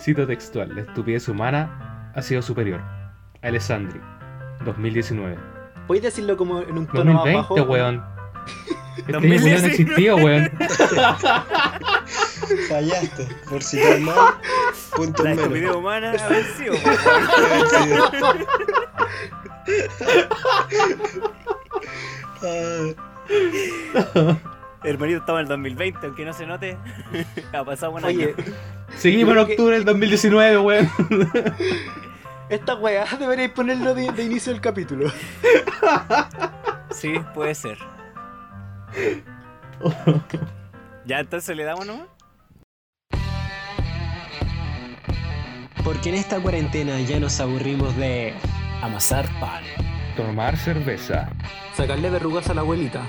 Cito textual, la estupidez humana ha sido superior. Alessandri, 2019. ¿Puedes decirlo como en un tono más 2020, bajo? weón. Este 2019. weón no existía, weón. Fallaste. Por citar mal, punto La menos. estupidez humana ha vencido. Hermanito, estamos en el 2020, aunque no se note. ha pasado un Oye, año. Seguimos en octubre del 2019, weón. esta weá deberéis ponerlo de, de inicio del capítulo. Sí, puede ser. Ya, entonces le damos nomás. Porque en esta cuarentena ya nos aburrimos de. Amasar pan. Tomar cerveza. Sacarle verrugas a la abuelita.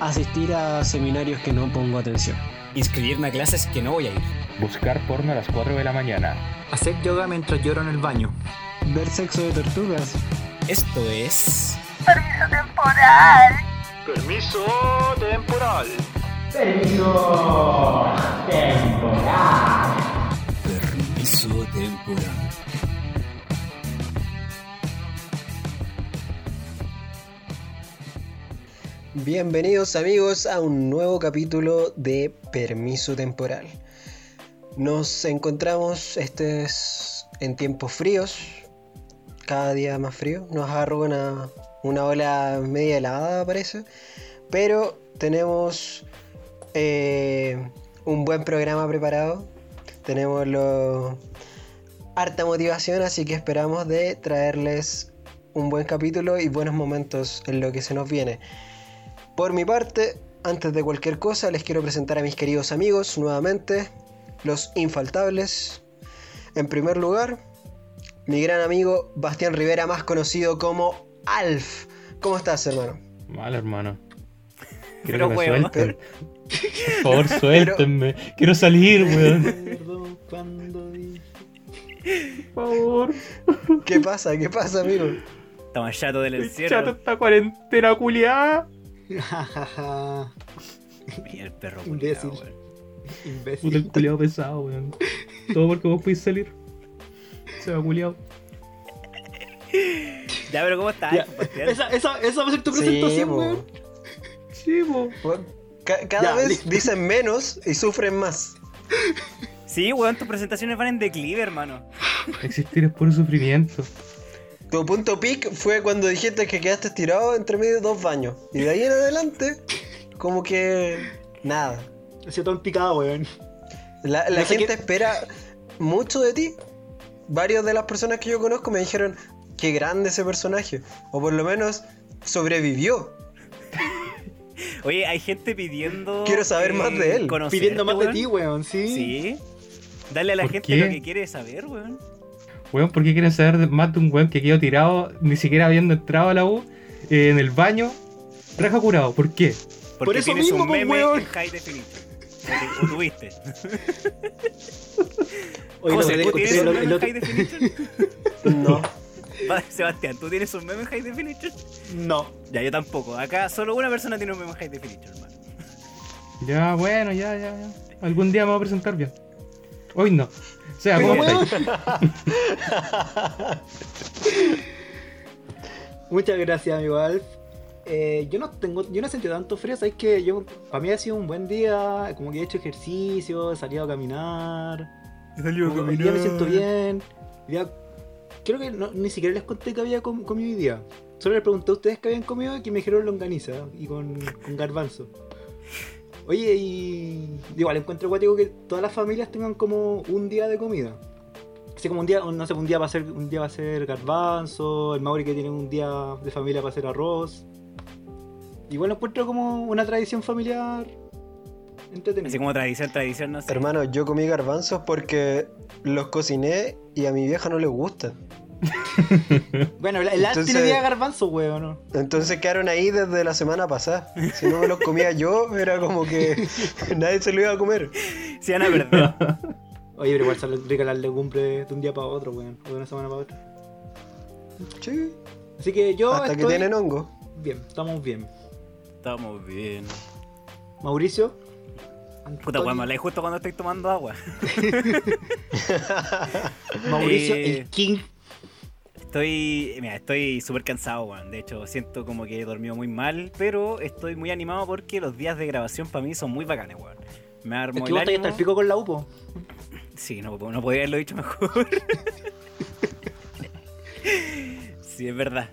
Asistir a seminarios que no pongo atención. Inscribirme a clases que no voy a ir. Buscar porno a las 4 de la mañana. Hacer yoga mientras lloro en el baño. Ver sexo de tortugas. Esto es. Permiso temporal. Permiso temporal. Permiso temporal. Bienvenidos amigos a un nuevo capítulo de Permiso Temporal. Nos encontramos este es en tiempos fríos, cada día más frío. Nos agarró una, una ola media helada parece, pero tenemos eh, un buen programa preparado. Tenemos lo, harta motivación, así que esperamos de traerles un buen capítulo y buenos momentos en lo que se nos viene. Por mi parte, antes de cualquier cosa, les quiero presentar a mis queridos amigos nuevamente, los infaltables. En primer lugar, mi gran amigo Bastián Rivera, más conocido como Alf. ¿Cómo estás, hermano? Mal, hermano. Pero, Quiero que me weón. suelten. Por favor, suéltenme. Quiero salir, weón. Por favor. ¿Qué pasa? ¿Qué pasa, amigo? Estamos chato del encierro. chato esta cuarentena culiada. Jajaja. Mira el perro Imbécil. culiao, weón. Puta el Imbécil. culiado pesado, weón. Todo porque vos podés salir. Se va culiado. Ya, pero ¿cómo estás? Esa, esa, esa va a ser tu presentación, weón. Sí, ca- cada Ya, vez listo. dicen menos y sufren más. Sí, weón, tus presentaciones van en declive, hermano. Existir es puro sufrimiento. Tu punto peak fue cuando dijiste que quedaste estirado entre medio de dos baños. Y de ahí en adelante, como que nada. Ha sido todo en picado, weón. La, la No sé gente qué- espera mucho de ti. Varias de las personas que yo conozco me dijeron qué grande ese personaje. O por lo menos sobrevivió. Oye, hay gente pidiendo. Quiero saber más de él. conocerte, Pidiendo más de ti, weón, sí. Sí. Dale a la ¿Por gente qué? lo que quiere saber, weón. Weón, ¿por qué quieren saber más de un weón que quedó tirado, ni siquiera habiendo entrado a la U, eh, en el baño, raja curado? ¿Por qué? Porque Por eso tienes mismo, un pues, meme weón. en high definition. Tuviste. Oye, no, ¿tú tienes un meme en high definition? No. Sebastián, ¿tú tienes un meme en high definition? No. Ya, yo tampoco. Acá solo una persona tiene un meme en high definition, hermano. Ya, bueno, ya, ya, ya. Algún día me voy a presentar bien. Hoy no. O sea, ¿cómo? Muchas gracias, amigo Alf. Eh, yo no tengo, yo no he sentido tanto frío, sabes que yo, para mí ha sido un buen día, como que he hecho ejercicio, he salido a caminar, como que hoy día me siento bien. Día- creo que no- ni siquiera les conté que había com- comido hoy día. Solo les pregunté a ustedes que habían comido y que me dijeron longaniza y con, con garbanzo. Oye, y igual encuentro cuático que todas las familias tengan como un día de comida. Así como un día, no sé, un día va a ser, un día va a ser garbanzo, el Mauri que tiene un día de familia va a ser arroz. Igual lo encuentro como una tradición familiar entretenida. Así como tradición, tradición, no sé. Hermano, yo comí garbanzos porque los cociné y a mi vieja no le gustan. Bueno, el, Entonces- tiene día garbanzo, weón, ¿no? Entonces quedaron ahí desde la semana pasada. Si no me los comía yo, era como que nadie se lo iba a comer. Se van a perder. Oye, pero igual salen ricas las legumbres de un día para otro, weón. O de una semana para otra. Sí, Así que yo hasta que tienen hongo. bien, estamos bien. Estamos bien. Mauricio, Puta, weón, me hablé justo cuando estoy tomando agua. Mauricio, Eh, el King. Estoy, mira, estoy súper cansado, weón. De hecho, siento como que he dormido muy mal, pero estoy muy animado porque los días de grabación para mí son muy bacanes, weón. Me Es armo que el estás hasta ánimo. el pico con la UPO. Sí, no, no podía haberlo dicho mejor. sí, es verdad.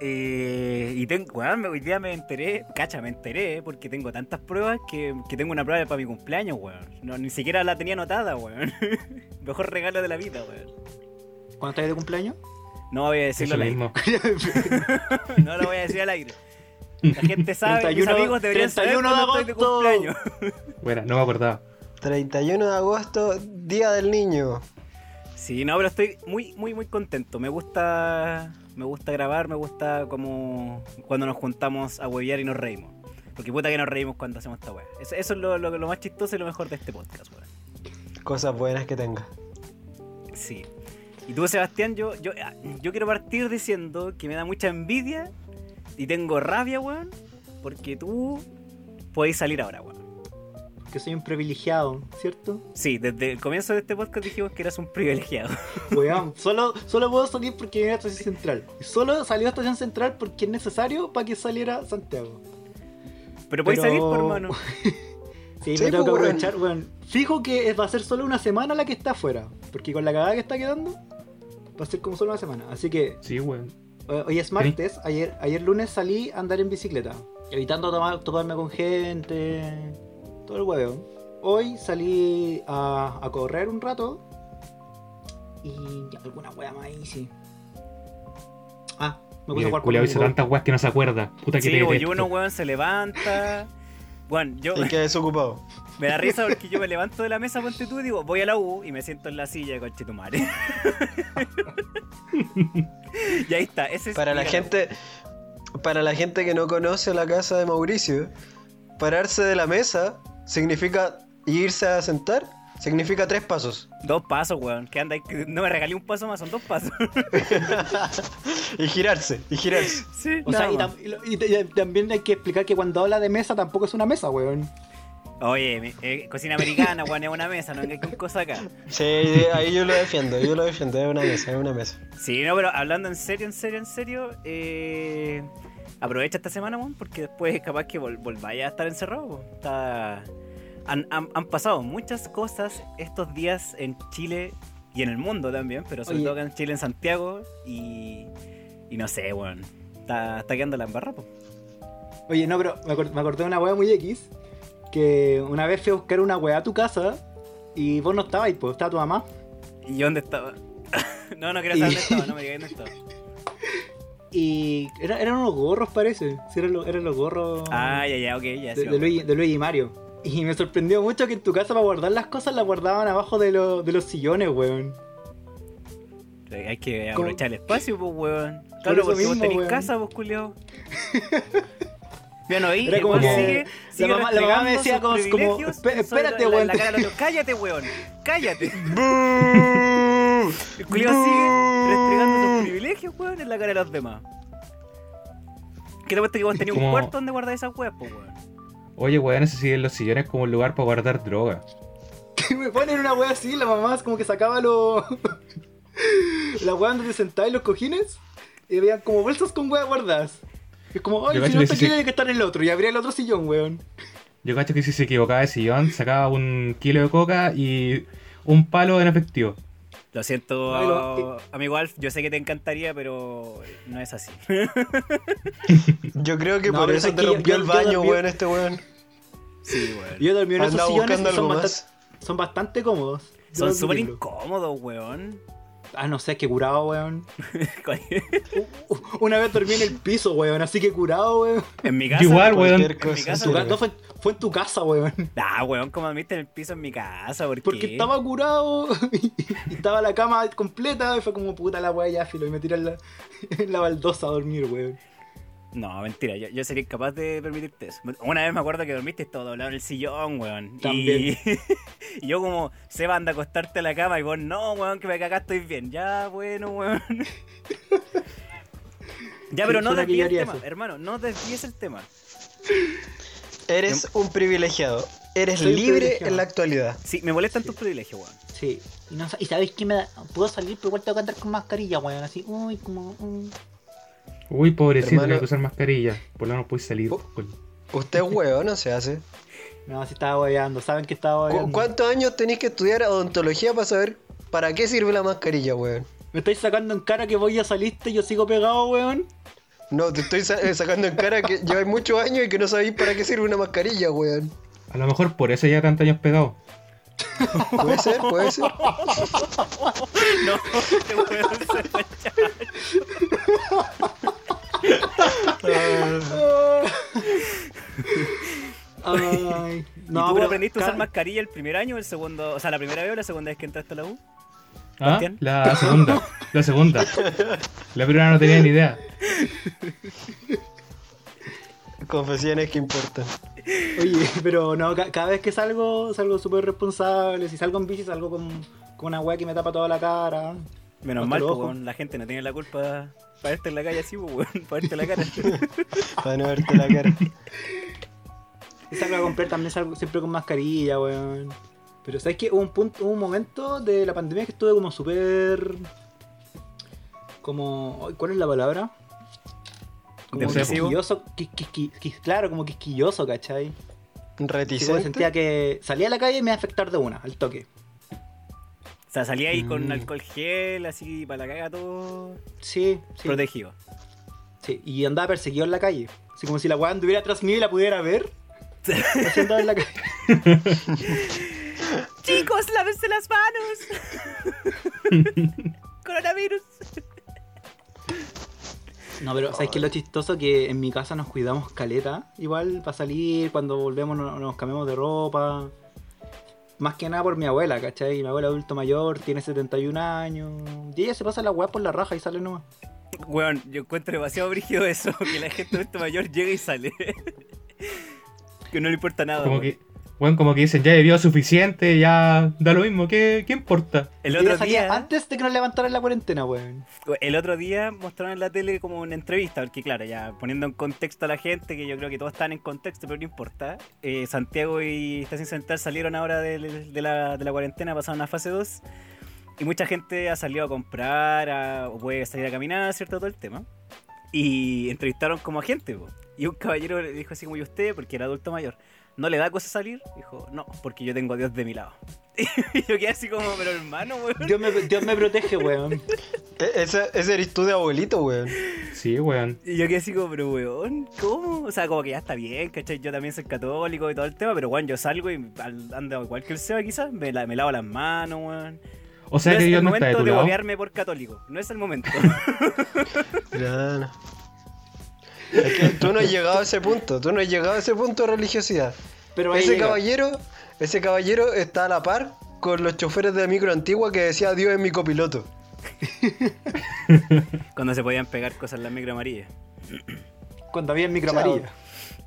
Eh, y tengo, weón, hoy día me enteré, cacha, me enteré, porque tengo tantas pruebas que, que tengo una prueba para mi cumpleaños, weón. No, ni siquiera la tenía anotada, weón. Mejor regalo de la vida, weón. ¿Cuándo estás de cumpleaños? No voy a decirlo al aire. mismo. No lo voy a decir al aire. La gente sabe, 31 mis amigos deberían saber 31 de estoy de agosto. cumpleaños. Bueno, no me acordaba. 31 de agosto, Día del Niño. Sí, no, pero estoy muy, muy, muy contento. Me gusta, me gusta grabar, me gusta como cuando nos juntamos a huevear y nos reímos. Porque puta que nos reímos cuando hacemos esta weá. Eso, eso es lo, lo- lo más chistoso y lo mejor de este podcast, weón. Cosas buenas que tenga. Sí. Y tú, Sebastián, yo, yo, ah, yo quiero partir diciendo que me da mucha envidia y tengo rabia, weón, porque tú podéis salir ahora, weón. Que soy un privilegiado, ¿cierto? Sí, desde el comienzo de este podcast dijimos que eras un privilegiado. Weón, solo, solo puedo salir porque viene a Estación Central. Solo salió a Estación Central porque es necesario para que saliera Santiago. Pero podéis Pero- salir, por hermano. Sí, Sí, me tengo que pues, weón. aprovechar, weón. Fijo que es- va a ser solo una semana la que está afuera. Porque con la cagada que está quedando, va a ser como solo una semana. Así que Sí, weón. hoy es martes, ayer, ayer lunes salí a andar en bicicleta. Evitando tomar, toparme con gente. Todo el huevo. Hoy salí a, a correr un rato. Y alguna wea más ahí, sí. Ah, me puse a el jugar culiao con hizo un tantas weas que no se acuerda. Puta que Sí, te detesto. uno, weón, se levanta. Bueno, yo Y que desocupado. Me da risa porque yo me levanto de la mesa, ponte tú, y digo, voy a la U y me siento en la silla con Chetumare. y ahí está, ese es Para la gente, para la gente que no conoce la casa de Mauricio, pararse de la mesa significa irse a sentar, significa tres pasos. Dos pasos, weón. Que anda, que no me regalé un paso más, son dos pasos. y girarse, y girarse. sí, O sea, y, tam- y también hay que explicar que cuando habla de mesa tampoco es una mesa, weón. Oye, eh, cocina americana, weón, es una mesa, no hay con cosa acá. Sí, ahí yo lo defiendo, yo lo defiendo, es una mesa, es una mesa. Sí, no, pero hablando en serio, en serio, en serio, eh, aprovecha esta semana, weón, porque después capaz que vol volváis a estar encerrado. weón. Está... Han, han- han pasado muchas cosas estos días en Chile y en el mundo también, pero sobre Oye. todo acá en Chile, en Santiago, y, y no sé, weón. Está, está quedando la embarrada, po. Oye, no, pero me acordé de una weá muy X. Que una vez fui a buscar una weá a tu casa y vos no estabas ahí, pues estaba tu mamá. ¿Y dónde estaba? no, no quiero saber dónde estaba, no me digas dónde estaba. Y era- eran unos gorros, parece. Sí, eran, los- eran los gorros Ah, ya, ya, ok, ya. de, sí, de Luigi, de Luigi y Mario. Y me sorprendió mucho que en tu casa para guardar las cosas las guardaban abajo de, lo- de los sillones, weón. Hay que ¿Cómo? aprovechar el espacio, pues, weón. Claro, porque vos mismo, tenés weón. casa, pues, culiao. No vi, Era como que sigue, sigue la mamá- la mamá me decía como- como, privilegios "Espe- sobre espérate, weón". Cállate, weón. Cállate. El culiao sigue restregando sus privilegios, weón, en la cara de los demás. ¿Qué te cuesta que vos tenías un cuarto donde guardar esas weas, pues, weón? Oye, weón, ese sí en los sillones como un lugar para guardar droga. Que me ponen una weá así, la mamá como que sacaba los. la weá donde te sentabas en los cojines y veían como bolsas con weá guardadas. Es como, ay, Yo si no está aquí tiene que estar en el otro. Y abría el otro sillón, weón. Yo cacho que si se equivocaba de sillón, sacaba un kilo de coca y un palo en efectivo. Lo siento, lo- amigo Alf, yo sé que te encantaría, pero no es así. Yo creo que No, por eso es te rompió yo- el baño, dormí- weón, este weón. Sí, weón. Yo dormí en esos sillones son, algo bastan- más. son bastante cómodos. Son súper incómodos, weón. Ah, no sé, es que curado, weón. Una vez dormí en el piso, weón, así que curado, weón. en mi casa. Igual, weón. En mi casa, Tu no, fue, fue en tu casa, weón. Ah, weón, como dormiste en el piso en mi casa, ¿por Porque estaba curado y, y estaba la cama completa y fue como puta la weá ya, filo. Y me tiré en la, en la baldosa a dormir, weón. No, mentira, yo, yo sería incapaz de permitirte eso. Una vez me acuerdo que dormiste todo doblado en el sillón, weón. También. Y, y yo como, Seba, anda a acostarte a la cama y vos, no, weón, que me cagaste estoy bien. Ya, bueno, weón. ya, pero no desvíes el tema, eso. hermano, no desvíes el tema. Eres un privilegiado. Eres Soy libre privilegiado. en la actualidad. Sí, me molestan tus privilegios, weón. Sí. Y, no, y sabéis que me da. Puedo salir, pero igual tengo que andar con mascarilla, weón. Así, uy, como. mm. Uy, pobrecito, Hermano. tiene que usar mascarilla. Por lo menos puedes salir. Con- Usted es huevo, no se hace. No, si estaba hueveando. Saben que estaba ¿Cu- hueveando. ¿Cuántos años tenéis que estudiar odontología para saber para qué sirve la mascarilla, weón? ¿Me estáis sacando en cara que voy a salirte y yo sigo pegado, weón? No, te estoy sa- eh, sacando en cara que lleváis muchos años y que no sabéis para qué sirve una mascarilla, weón. A lo mejor por eso ya tantos años pegado. Puede ser, puede ser. No, a echar. Ay. ¿Y No, tú pero. aprendiste a usar ca- mascarilla el primer año, el segundo, o sea, la primera vez o la segunda vez que entraste a la U? ¿Ah? La segunda. La segunda. La primera no tenía ni idea. Confesiones que importan. Oye, pero no, ca- cada vez que salgo, salgo súper responsable. Si salgo en bici, salgo con, con una weá que me tapa toda la cara. Menos mal, los pues, la gente no tiene la culpa para verte en la calle así, pues, weón, para verte la cara. Para no verte la cara. Si salgo a comprar también salgo siempre con mascarilla, weón. Pero sabes que hubo un punto, hubo un momento de la pandemia que estuve como súper. como. ¿Cuál es la palabra? Como quisquilloso, quis- quisqui- quis- claro, como quisquilloso, ¿cachai? Sí, pues, Reticente. sentía que salía a la calle y me iba a afectar de una, al toque. O sea, salía ahí con Mm. alcohol gel, así, para la caga todo Sí, sí. protegido. sí. Y andaba perseguido en la calle. Así como si la weá anduviera atrás mío y la pudiera ver. Así andaba en la calle. Chicos, lávense las manos. Coronavirus. No, pero ¿sabes qué es lo chistoso? Que en mi casa nos cuidamos caleta. Igual para salir, cuando volvemos no- nos cambiamos de ropa. Más que nada por mi abuela, ¿cachai? Mi abuela adulto mayor, tiene 71 años. Y ella se pasa la weá por la raja y sale nomás. Weón, yo encuentro demasiado brígido eso, que la gente adulto mayor llega y sale. que no le importa nada. Como que, bueno, como que dicen, ya bebió suficiente, ya da lo mismo, ¿qué, qué importa? El otro día, antes de que nos levantaran la cuarentena, weón. el otro día mostraron en la tele como una entrevista, porque claro, ya poniendo en contexto a la gente, que yo creo que todos están en contexto, pero no importa. eh, Santiago y Estación Central salieron ahora del- de, la, de la cuarentena, pasaron a fase 2. Y mucha gente ha salido a comprar, a- o puede salir a caminar, ¿cierto? Todo el tema. Y entrevistaron como a gente, po. Y un caballero le dijo así como, ¿y usted? Porque era adulto mayor. ¿No le da cosa salir? Dijo, no, porque yo tengo a Dios de mi lado. y yo quedé así como, pero hermano, weón. Dios me, Dios me protege, weón. E- Ese, ese eres tú de abuelito, weón. Sí, weón. Y yo quedé así como, pero weón, ¿cómo? O sea, como que ya está bien, ¿cachai? Yo también soy católico y todo el tema, pero weón, yo salgo y al- ando igual que el Seba quizás, me, la- me lavo las manos, weón. O sea no que es Dios el no está de momento tu de lado. bobearme por católico, no es el momento. No. Es que tú no has llegado a ese punto, tú no has llegado a ese punto de religiosidad. Pero Ese llega. caballero, ese caballero está a la par con los choferes de la micro antigua que decía Dios es mi copiloto. Cuando se podían pegar cosas en la micro amarilla. Cuando había el micro Chao. amarillo.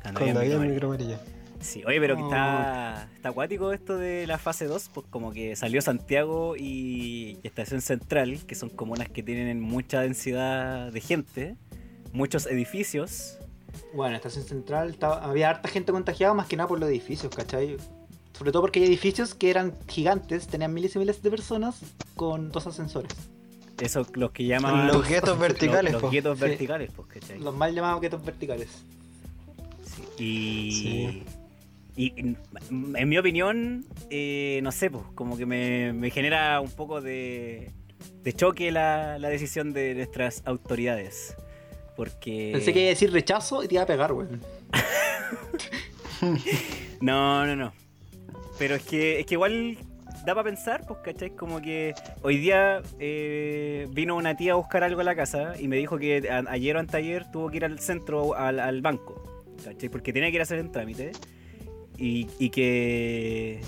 Cuando Cuando había micro amarilla. amarilla. Sí, oye, pero que Oh. está, está acuático esto de la fase 2, pues como que salió Santiago y Estación Central, que son comunas que tienen mucha densidad de gente, muchos edificios. Bueno, estación central estaba- había harta gente contagiada, más que nada por los edificios, ¿cachai? Sobre todo porque hay edificios que eran gigantes, tenían miles y miles de personas con dos ascensores. Eso, los que llaman... Los guetos verticales, Los, po. guetos Sí. verticales, pues, ¿cachai? Los mal llamados guetos verticales. Y, Sí. y en en mi opinión, eh, no sé, pues como que me, me genera un poco de, de choque la, la decisión de nuestras autoridades. Porque... Pensé que iba a decir rechazo y te iba a pegar, weón. No, no, no. Pero es que, es que igual da para pensar, pues, ¿cachai? Como que hoy día eh, vino una tía a buscar algo a la casa y me dijo que a- ayer o anteayer tuvo que ir al centro, al, al banco, ¿cachai? Porque tenía que ir a hacer un trámite y, y que,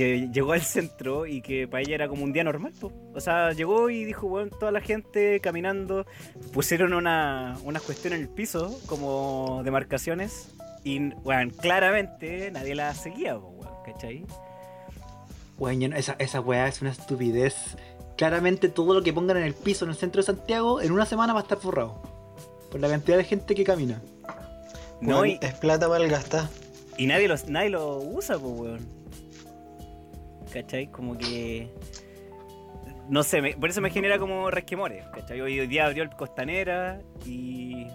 que llegó al centro y que para ella era como un día normal, pues. O sea, llegó y dijo, bueno, toda la gente caminando, pusieron una, unas cuestiones en el piso, como demarcaciones, y, bueno, claramente nadie la seguía, po, weón, ¿cachai? Weón, yo no- esa, esa weá es una estupidez. Claramente todo lo que pongan en el piso en el centro de Santiago en una semana va a estar forrado. Por la cantidad de gente que camina. No, y, Es plata mal gastada. Y nadie, los, nadie lo usa, pues, weón. ¿Cachai? Como que. No sé, me- por eso me genera como resquemores, ¿cachai? Hoy, hoy día abrió el Costanera y.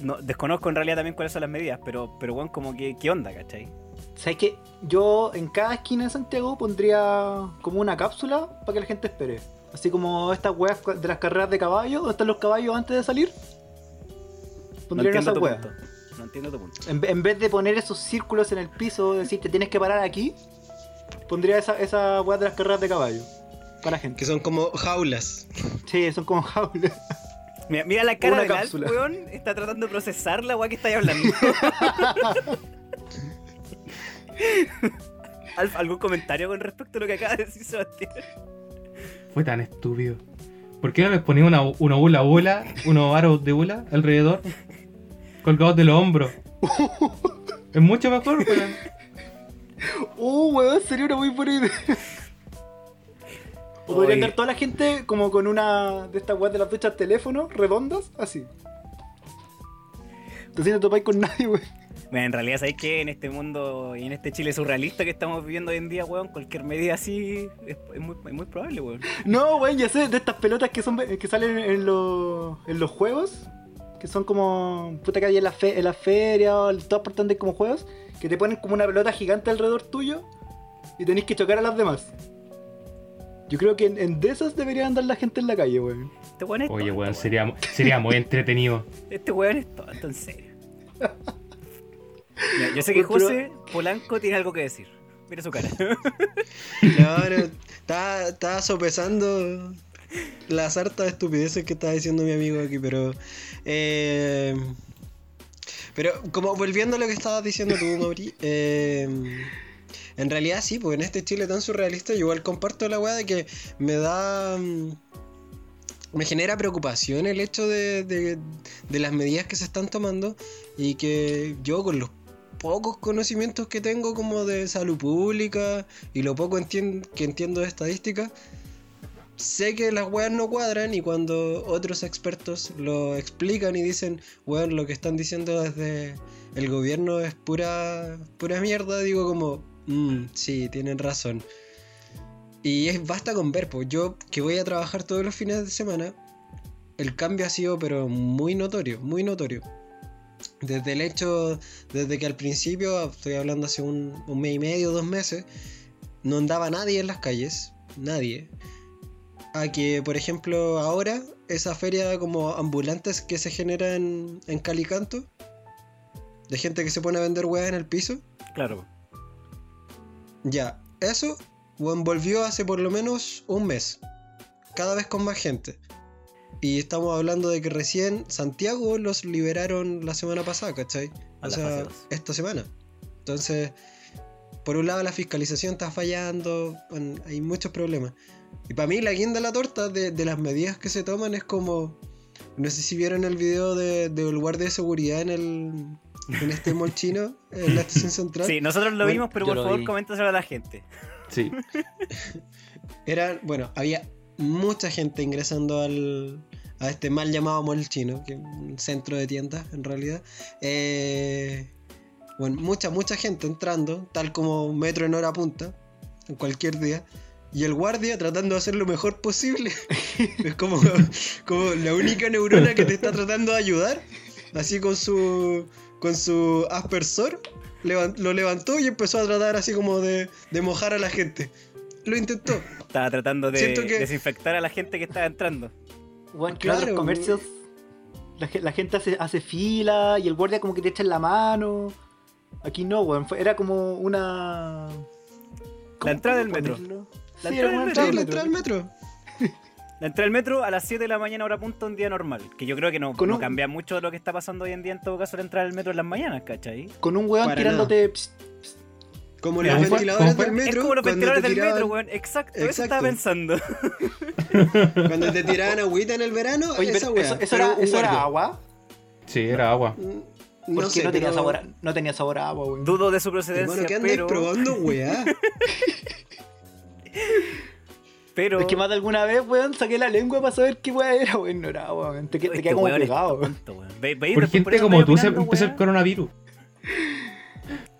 No, desconozco en realidad también cuáles son las medidas, pero, pero weón, como que, ¿qué onda, cachai? ¿Sabes qué? Yo en cada esquina de Santiago pondría como una cápsula para que la gente espere. Así como estas weas de las carreras de caballos, donde están los caballos antes de salir. No Pondría entiendo esas weas. No entiendo tu punto. En, en vez de poner esos círculos en el piso, decir te tienes que parar aquí, pondría esa, esa wea de las carreras de caballo. Para la gente. Que son como jaulas. Sí, son como jaulas. Mira, mira la cara del Alf, cápsula. weón. Está tratando de procesar la weá que estáis hablando. Alf, ¿algún comentario con respecto a lo que acaba de decir Sebastián? Fue tan estúpido. ¿Por qué no les ponía una, una bula bula, unos aros de bula alrededor? Colgados de los hombros. Es mucho mejor, weón. Uh, weón, sería una muy buena idea. O podría andar toda la gente como con una de estas weas de las duchas teléfono redondas, así. Entonces no topáis con nadie, weón. Mira, en realidad, ¿sabéis que en este mundo y en este Chile surrealista que estamos viviendo hoy en día, weón, cualquier medida así es, es muy, es muy probable, weón. No, weón, ya sé, de estas pelotas que son que salen en los, en los juegos, que son como puta que hay en la, fe, en la feria o en todas partes donde hay como juegos, que te ponen como una pelota gigante alrededor tuyo y tenéis que chocar a las demás. Yo creo que en, en de esas debería andar la gente en la calle, weón. Este weón es Oye, tonto, weón, sería, sería muy entretenido. Este weón es tonto, en serio. Mira, yo sé que José Polanco tiene algo que decir. Mira su cara. Claro, estaba, estaba sopesando las hartas estupideces que estaba diciendo mi amigo aquí, pero. eh, pero, como volviendo a lo que estabas diciendo tú, Mauri, eh, en realidad sí, pues en este Chile tan surrealista, yo igual comparto la weá de que me da. Me genera preocupación el hecho de, de- de las medidas que se están tomando y que yo con los pocos conocimientos que tengo como de salud pública y lo poco entien- que entiendo de estadística, sé que las weas no cuadran y cuando otros expertos lo explican y dicen, weón, lo que están diciendo desde el gobierno es pura, pura mierda, digo como, "Mm, sí, tienen razón. Y es basta con ver, pues yo que voy a trabajar todos los fines de semana, el cambio ha sido pero muy notorio, muy notorio. Desde el hecho, desde que al principio, estoy hablando hace un, un mes y medio, dos meses, no andaba nadie en las calles, nadie. A que, por ejemplo, ahora, esa feria como ambulantes que se genera en, en Calicanto, de gente que se pone a vender weas en el piso, Claro. ya, eso volvió hace por lo menos un mes. Cada vez con más gente. Y estamos hablando de que recién Santiago los liberaron la semana pasada, ¿cachai? A O sea, esta semana. Entonces, por un lado la fiscalización está fallando, hay muchos problemas. Y para mí la guinda de la torta de, de las medidas que se toman es como... No sé si vieron el video de- del guardia de seguridad en el... En este mall chino, en la estación central. Sí, nosotros lo Bueno, vimos, pero por favor vi. coméntaselo a la gente. Sí. Era, bueno, había mucha gente ingresando al, a este mal llamado mall chino, que es un centro de tiendas en realidad. Eh, bueno, mucha, mucha gente entrando, tal como un metro en hora punta, en cualquier día. Y el guardia tratando de hacer lo mejor posible. es como, como la única neurona que te está tratando de ayudar. Así con su, con su aspersor. lo levantó y empezó a tratar así como de, de mojar a la gente. Lo intentó. Estaba tratando de que- desinfectar a la gente que estaba entrando. Que Claro, otros comercios. La, ge- la gente hace, hace fila y el guardia como que te echa en la mano. Aquí no, weón. era como una. La entrada del metro. ponerlo? La entrada del entrada la del entrada al metro. La entrada al metro a las 7 de la mañana hora punto un día normal. Que yo creo que no, no un- cambia mucho de lo que está pasando hoy en día en todo caso la entrada al metro en las mañanas, ¿cachai? Con un weón Para tirándote. pss, Como los ventiladores del metro. es como los ventiladores del tiraban- metro, weón. Exacto, eso estaba pensando. Cuando te tiraban agüita en el verano, Oye, esa wea. eso, era, eso agua. Sí, era agua. Mm, Porque No sé, no, tenía pero- sabor a, no tenía sabor a agua, weón. Dudo de su procedencia, Hermano, ¿qué andáis pero, probando, weá? pero... Es que más de alguna vez, weón, saqué la lengua para saber qué weá era, weón. No era weón. Te, te Este queda como weón pegado, weón. tonto, weón. Ve- veis, Por gente como tú se empezó el weón. coronavirus.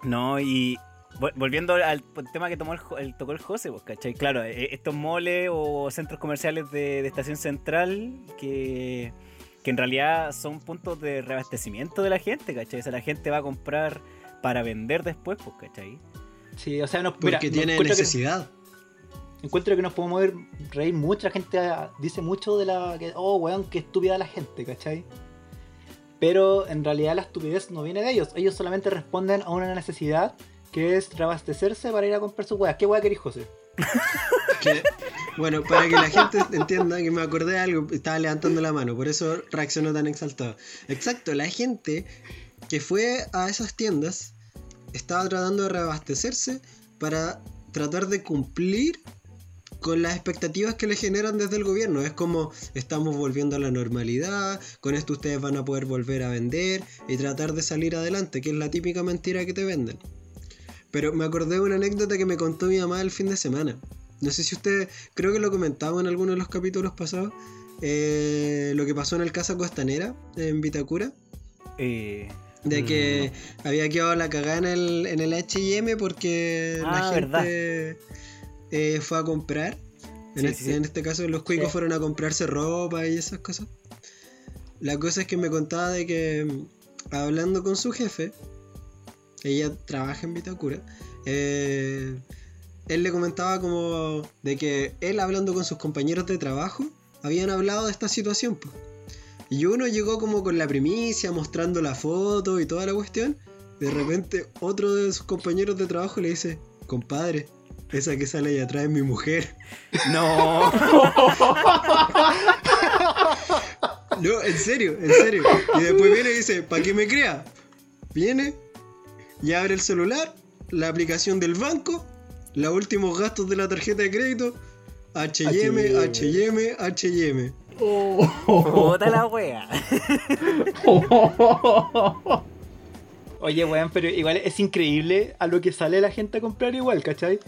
No, y vol- volviendo al tema que tomó el, tocó el José, pues, ¿cachai? Claro, eh, estos moles o centros comerciales de, de estación central que, que en realidad son puntos de reabastecimiento de la gente, ¿cachai? O sea, la gente va a comprar para vender después, pues, ¿cachai? Sí, o sea, nos, Porque mira, tiene que- necesidad. Encuentro que nos podemos ver, reír mucho. La gente dice mucho de la. Oh, weón, qué estúpida la gente, ¿cachai? Pero en realidad la estupidez no viene de ellos. Ellos solamente responden a una necesidad que es reabastecerse para ir a comprar sus weas. ¿Qué wea querés, José? Bueno, para que la gente entienda que me acordé de algo, estaba levantando la mano, por eso reaccionó tan exaltado. Exacto, la gente que fue a esas tiendas estaba tratando de reabastecerse para tratar de cumplir con las expectativas que le generan desde el gobierno. Es como estamos volviendo a la normalidad, con esto ustedes van a poder volver a vender y tratar de salir adelante, que es la típica mentira que te venden. Pero me acordé de una anécdota que me contó mi mamá el fin de semana. No sé si usted, creo que lo comentaba en alguno de los capítulos pasados, eh, lo que pasó en el Casa Costanera, en Vitacura, Eh, de que había quedado la cagada en el, en el HM porque Ah, la gente eh, fue a comprar. En, Sí, el- sí, sí. en este caso los cuicos Sí. fueron a comprarse ropa y esas cosas. La cosa es que me contaba de que mm, hablando con su jefe, ella trabaja en Vitacura, eh, él le comentaba como de que él hablando con sus compañeros de trabajo habían hablado de esta situación. po. Y uno llegó como con la primicia, mostrando la foto y toda la cuestión. De repente otro de sus compañeros de trabajo le dice, compadre, esa que sale ahí atrás es mi mujer. no, No, en serio, en serio. Y después viene y dice, ¿para qué me crea? Viene y abre el celular, la aplicación del banco, los últimos gastos de la tarjeta de crédito, HM, HM, HM. puta la wea. Oye, weón, pero igual es increíble a lo que sale la gente a comprar igual, ¿cachai?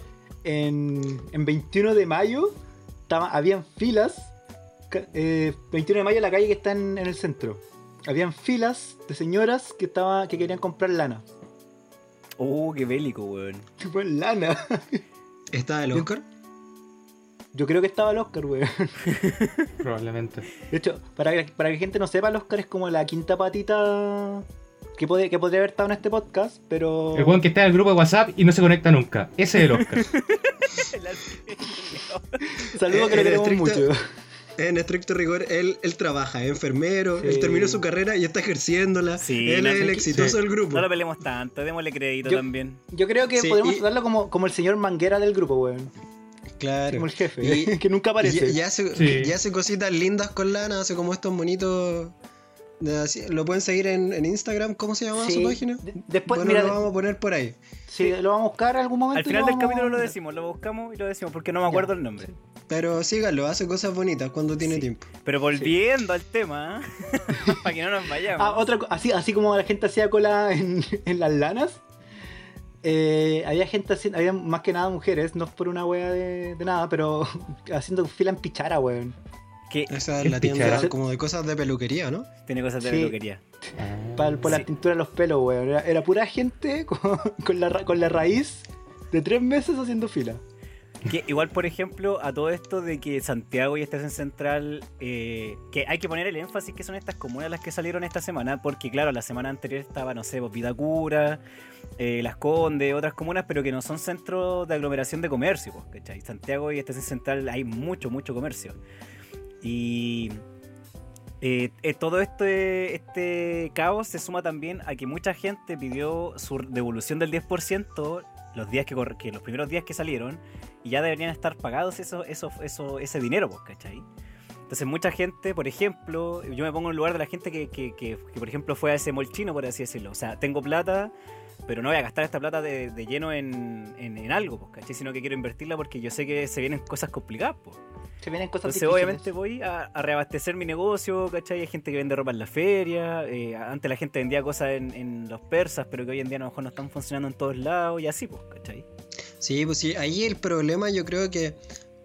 En, en 21 de mayo estaba, habían filas. ca- eh, 21 de mayo en la calle que está en, en el centro. Habían filas de señoras que estaba, que querían comprar lana. Uh, qué bélico, weón. Tipo, lana. ¿Está el Oscar? Yo creo que estaba el Oscar, weón. Probablemente. De hecho, para que, para que la gente no sepa, el Oscar es como la quinta patita que, puede, que podría haber estado en este podcast, pero... El weón que está en el grupo de WhatsApp y no se conecta nunca. Ese es el Oscar. Saludos que estricto- mucho. En estricto rigor, él, él trabaja, es enfermero, Sí. él terminó su carrera y está ejerciéndola. Sí, él no, es el exitoso sí. del grupo. No lo peleemos tanto, démosle crédito Yo- también. Yo creo que Sí, podemos y- darlo como, como el señor Manguera del grupo, weón. Claro. Como el jefe, Y- que nunca aparece. Y, y hace, Sí. y hace cositas lindas con lana, hace como estos monitos. Lo pueden seguir en, en Instagram, ¿cómo se llama Sí. su página? De- después, bueno, mira, lo vamos a poner por ahí. sí, lo vamos a buscar en algún momento. Al final del vamos- capítulo lo decimos, lo buscamos y lo decimos, porque no me acuerdo el nombre. Pero síganlo, hace cosas bonitas cuando tiene Sí. tiempo. Pero volviendo al tema, ¿eh? para que no nos vayamos. Ah, otra así, así como la gente hacía cola en, en las lanas. eh, había gente haciendo, había más que nada mujeres, no es por una wea de, de nada, pero haciendo fila en pichara, weón. Que Esa es ¿Qué la tienda pichara? como de cosas de peluquería, ¿no? tiene cosas de Sí. peluquería. Para, por Sí. la tintura de los pelos, weón. Era, era pura gente con, con la, ra- con la raíz de tres meses haciendo fila. Que igual, por ejemplo, a todo esto de que Santiago y Estación Central, eh, que hay que poner el énfasis que son estas comunas las que salieron esta semana, porque claro, la semana anterior estaba, no sé, pues, Vitacura, eh, Las Condes, otras comunas, pero que no son centros de aglomeración de comercio, pues, ¿cachai? Santiago y Estación Central hay mucho, mucho comercio. Y eh, eh, todo este, este caos se suma también a que mucha gente pidió su devolución del 10% los días que, los primeros días que salieron y ya deberían estar pagados eso, eso, eso, ese dinero, pues, ¿cachai? Entonces mucha gente, por ejemplo, yo me pongo en el lugar de la gente que, que, que- por ejemplo, fue a ese molchino, por así decirlo. O sea, tengo plata, pero no voy a gastar esta plata de, de lleno en, en, en algo, pues, ¿cachai? Sino que quiero invertirla porque yo sé que se vienen cosas complicadas, pues. Se vienen cosas Entonces, difíciles. obviamente, voy a, a reabastecer mi negocio, ¿cachai? Hay gente que vende ropa en la feria. eh, antes la gente vendía cosas en, en los persas, pero que hoy en día a lo mejor no están funcionando en todos lados y así, pues, ¿cachai? Sí, pues sí, ahí el problema yo creo que,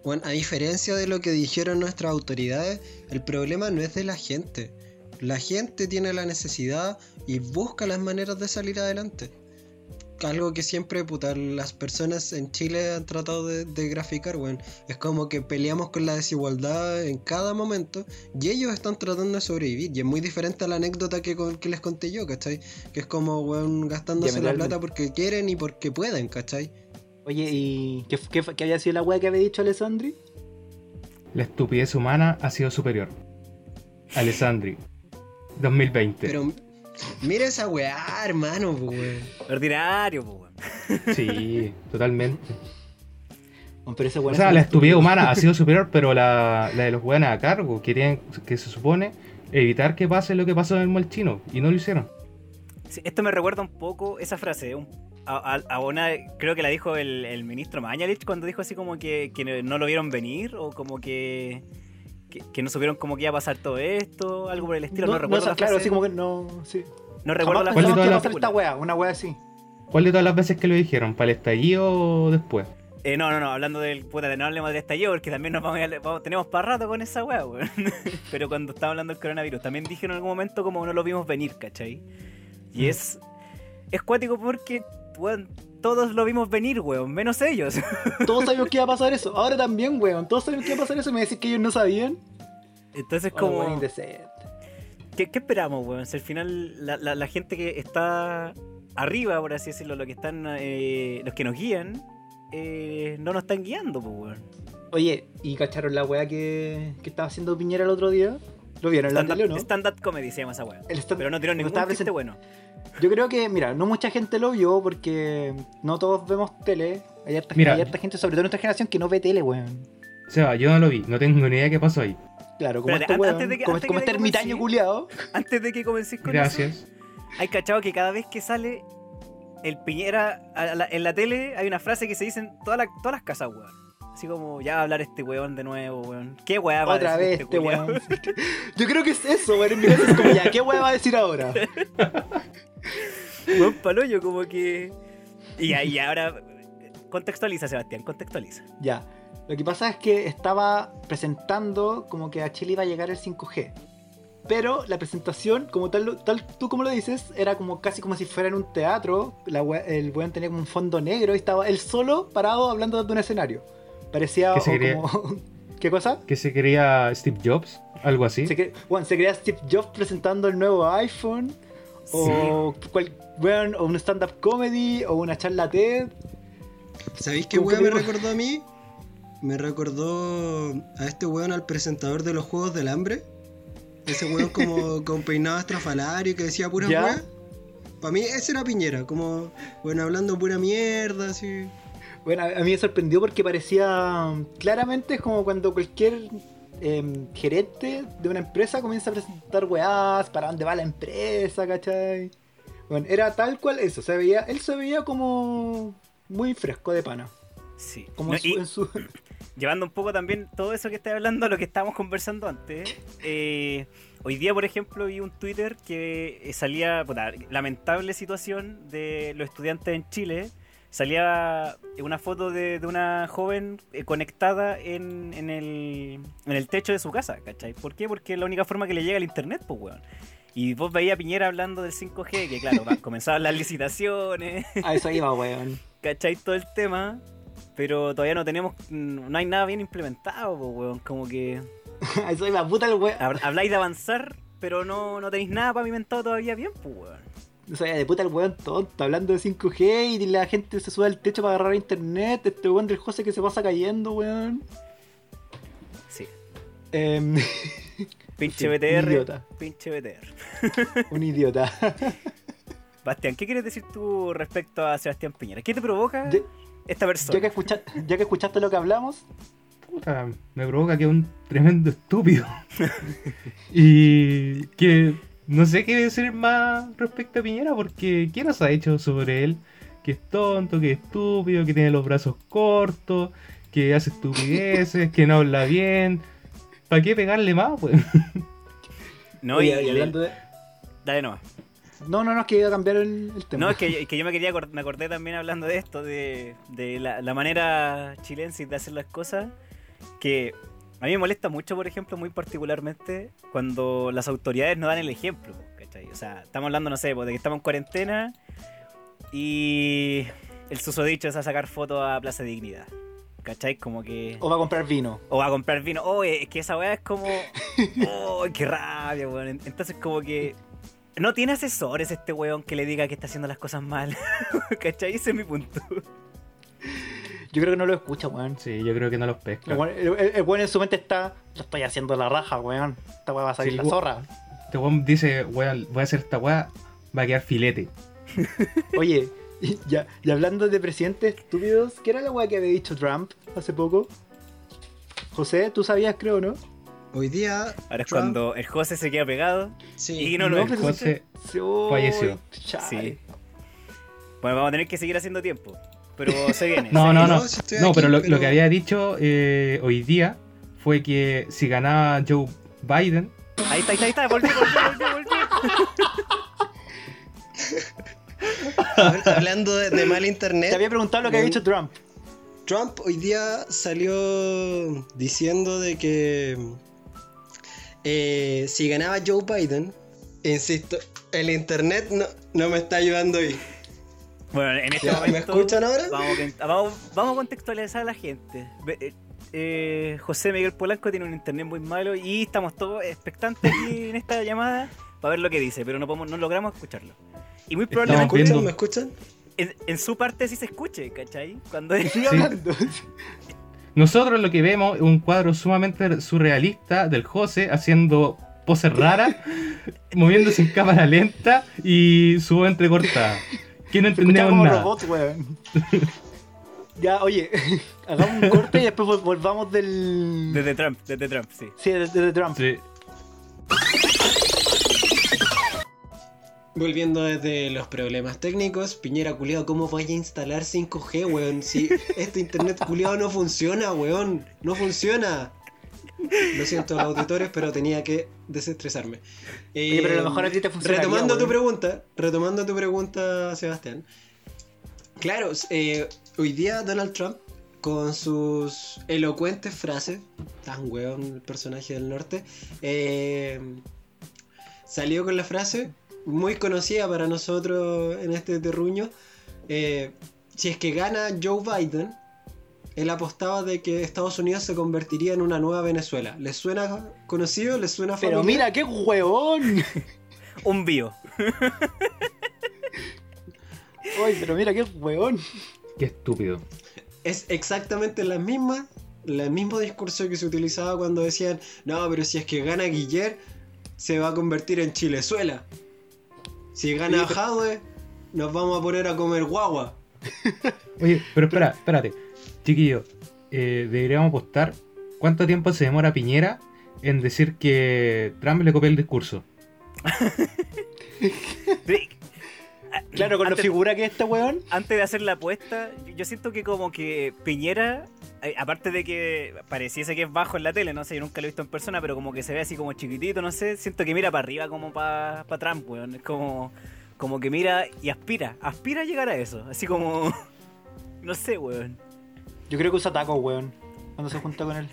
bueno, a diferencia de lo que dijeron nuestras autoridades, el problema no es de la gente. La gente tiene la necesidad y busca las maneras de salir adelante. Algo que siempre puta, las personas en Chile han tratado de, de graficar, weón. Es como que peleamos con la desigualdad en cada momento y ellos están tratando de sobrevivir. Y es muy diferente a la anécdota que, les conté yo, ¿cachai? Que es como, weón, gastándose la plata porque quieren y porque pueden, ¿cachai? Oye, ¿y qué, qué, qué había sido la weá que había dicho Alessandri? La estupidez humana ha sido superior. Alessandri, 2020. Pero mira esa weá, hermano, weón. Ordinario, pues, weón. Sí, totalmente. Pero ese O sea, la estupidez humana ha sido superior, pero la, la de los weones a cargo, que tienen, que se supone evitar que pase lo que pasó en el molchino, y no lo hicieron. Sí, esto me recuerda un poco esa frase. un- a, a- a una, creo que la dijo el, el ministro Mañalich cuando dijo así como que, que no lo vieron venir o como que, que, que no supieron cómo que iba a pasar todo esto, algo por el estilo. No, no, recuerdo no, la claro, frase. así como que no. Sí. No recuerdo la Jamás ¿Cuál de pensamos que todas iba a las- pasar esta weá, una weá así. ¿Cuál de todas las veces que lo dijeron? ¿Para el estallido o después? Eh, no, no, no, hablando del puta, de no hablemos del estallido, porque también nos vamos, a, vamos- tenemos para rato con esa weá, weón. Pero cuando estaba hablando del coronavirus, también dijeron en algún momento como no lo vimos venir, ¿cachai? Y Mm. es. Es cuático porque, weón, todos lo vimos venir, weón, menos ellos. Todos sabíamos que iba a pasar eso. Ahora también, weón. Todos sabíamos que iba a pasar eso. y Me decís que ellos no sabían. Entonces, Como... como. weón. ¿Qué, qué esperamos, weón? Si al final la, la- la gente que está arriba, por así decirlo, los que están, eh, los que nos guían, eh, no nos están guiando, pues, weón. Oye, ¿y cacharon la weá que, que estaba haciendo Piñera el otro día? ¿Lo vieron en la tele o no? Stand-up comedy se llama esa weá. Pero no tiró ningún chiste bueno. Yo creo que, mira, no mucha gente lo vio porque no todos vemos tele. Hay harta, Mira. hay harta gente, sobre todo en nuestra generación, que no ve tele, weón. O sea, yo no lo vi, no tengo ni idea de qué pasó ahí. Claro, como Espérate, este weón, antes de que- como, antes como que este ermitaño comencé- culiado. Antes de que comencéis con Gracias. eso, hay cachado que cada vez que sale el Piñera a la- en la tele, hay una frase que se dice en todas las- todas las casas, weón. Así como, ya va a hablar este weón de nuevo, weón. ¿Qué weá va a Otra decir vez, este culiao? weón. Yo creo que es eso, weón. En mi es como, ya, ¿qué weón va a decir ahora? Weón paloyo, como que. Y, ahí ahora. Contextualiza, Sebastián, contextualiza. Ya. Lo que pasa es que estaba presentando como que a Chile iba a llegar el 5G. Pero la presentación, como tal, tal tú como lo dices, era como casi como si fuera en un teatro. La el weón tenía como un fondo negro y estaba él solo parado hablando de un escenario. Parecía ¿Qué se como. ¿Qué cosa? ¿Que se quería Steve Jobs? ¿Algo así? Se, cre- weón, se creía Steve Jobs presentando el nuevo iPhone. O, cual- weón, o un stand-up comedy. O una charla TED. ¿Sabéis qué ¿Cómo weón me recordó a mí? Me recordó a este weón al presentador de los Juegos del Hambre. Ese weón como con peinado estrafalario que decía pura weá. Para mí ese era Piñera, como, bueno, hablando pura mierda, así. Bueno, a mí me sorprendió porque parecía um, claramente como cuando cualquier em, gerente de una empresa comienza a presentar weás, para dónde va la empresa, ¿cachai? Bueno, era tal cual eso, se veía, él se veía como muy fresco de pana. Sí. Como No, en su- y en su- llevando un poco también todo eso que estoy hablando a lo que estábamos conversando antes. eh, hoy día, por ejemplo, vi un Twitter que eh, salía. puta, lamentable situación de los estudiantes en Chile. Salía una foto de, de una joven eh, conectada en, en, el, en el techo de su casa, ¿cachai? ¿Por qué? Porque es la única forma que le llega el internet, pues, weón. Y vos veías a Piñera hablando del 5G, que claro, comenzaban las licitaciones, A eso iba, weón. ¿cachai? Todo el tema. Pero todavía no tenemos, no hay nada bien implementado, po, weón. Como que A eso iba, puta el weón. hab- habláis de avanzar, pero no, no tenéis nada pavimentado todavía bien, pues, weón. O sea, de puta el weón tonto, hablando de 5G y la gente se sube al techo para agarrar internet. Este weón del José que se pasa cayendo, weón. Sí. Em, Pinche un BTR. idiota. Pinche BTR. un idiota. Bastián, ¿qué quieres decir tú respecto a Sebastián Piñera? ¿Qué te provoca Ya- esta persona? Ya que, escucha- ya que escuchaste lo que hablamos, Puta, me provoca que es un tremendo estúpido. y que no sé qué decir más respecto a Piñera porque ¿qué nos ha hecho sobre él? Que es tonto, que es estúpido, que tiene los brazos cortos, que hace estupideces, que no habla bien. ¿Para qué pegarle más, pues? No, Oye, y, y hablando de... Dale nomás. No, no, no, es que iba a cambiar el, el tema. No, es que, es que yo me quería me acordé también hablando de esto, de, de la, la manera chilense de hacer las cosas, que a mí me molesta mucho, por ejemplo, muy particularmente, cuando las autoridades no dan el ejemplo, ¿cachai? O sea, estamos hablando, no sé, pues, de que estamos en cuarentena Y el susodicho es a sacar fotos a Plaza Dignidad. ¿Cachai? Como que. O va a comprar vino. O va a comprar vino. Oh, es que esa weá es como. Oh, qué rabia, weón. Entonces, como que. No tiene asesores este weón que le diga que está haciendo las cosas mal. ¿Cachai? Ese es mi punto. Yo creo que no lo escucha, weón. Sí, yo creo que no los pesca. El, weón- el- el- el weón en su mente está. Lo estoy haciendo la raja, weón. Esta weá va a salir Sí, la zorra. Este weón dice, weón, voy a hacer esta weá, va a quedar filete. Oye, y, ya, y hablando de presidentes estúpidos, ¿qué era la weá que había dicho Trump hace poco? José, tú sabías, creo, ¿no? Hoy día. Ahora es Trump- cuando el José se queda pegado. Sí. Y no lo No, pero- José, Falleció. Sí. Bueno, vamos a tener que seguir haciendo tiempo. Pero se viene. No, se no, viene. no. No, si estoy No, aquí, pero lo, pero- lo que había dicho eh, hoy día fue que si ganaba Joe Biden, Ahí está, ahí está, ahí está. Volví, volví, volví, volví. Hab- Hablando de, de mal internet. Te había preguntado lo que había dicho Trump. Trump hoy día salió diciendo de que eh, si ganaba Joe Biden, insisto, el internet no, no me está ayudando hoy. Bueno, en este Ya, ¿Me momento. escuchan ahora? Vamos, a- vamos, vamos a contextualizar a la gente. Eh, eh, José Miguel Polanco tiene un internet muy malo y estamos todos expectantes aquí en esta llamada para ver lo que dice, pero no podemos, no logramos escucharlo. Y muy ¿Me probablemente viendo- escuchan? ¿Me escuchan? en, en su parte sí se escuche, ¿cachai? Cuando Sí. hablando. nosotros lo que vemos es un cuadro sumamente surrealista del José haciendo poses raras, moviéndose en cámara lenta y su voz entrecortada. Que no entendemos como nada. robots, weón. ya, oye, hagamos un corte y después vol- volvamos del. Desde Trump, desde Trump, sí. Sí, desde de Trump. Sí. Volviendo desde los problemas técnicos, Piñera culiado, ¿cómo vaya a instalar 5G, weón? Si este internet culiado no funciona, weón. No funciona. Lo siento los auditores, pero tenía que desestresarme. Oye, pero a lo mejor a ti te Retomando tu pregunta, retomando tu pregunta, Sebastián. Claro, eh, hoy día Donald Trump, con sus elocuentes frases, tan weón el personaje del norte, eh, salió con la frase muy conocida para nosotros en este terruño. eh, si es que gana Joe Biden, él apostaba de que Estados Unidos se convertiría en una nueva Venezuela. ¿Les suena conocido? ¿Les suena Pero familiar? mira, qué huevón. Un bio. Ay, pero mira, qué huevón. Qué estúpido. es exactamente la misma, el mismo discurso que se utilizaba cuando decían, no, pero si es que gana Guiller, se va a convertir en Chilezuela. Si gana pero- Jadwe, nos vamos a poner a comer guagua. Oye, pero espera, espérate. Chiquillo, eh, deberíamos apostar cuánto tiempo se demora Piñera en decir que Trump le copió el discurso. Sí. Claro, con lo Antes- figura que es este huevón. antes de hacer la apuesta, yo siento que como que Piñera, eh, aparte de que pareciese que es bajo en la tele, no sé, yo nunca lo he visto en persona, pero como que se ve así como chiquitito, no sé, siento que mira para arriba como para Trump, weón. Es como, como que mira y aspira, aspira a llegar a eso, así como, no sé, weón. Yo creo que usa tacos, weón. Cuando se junta con él.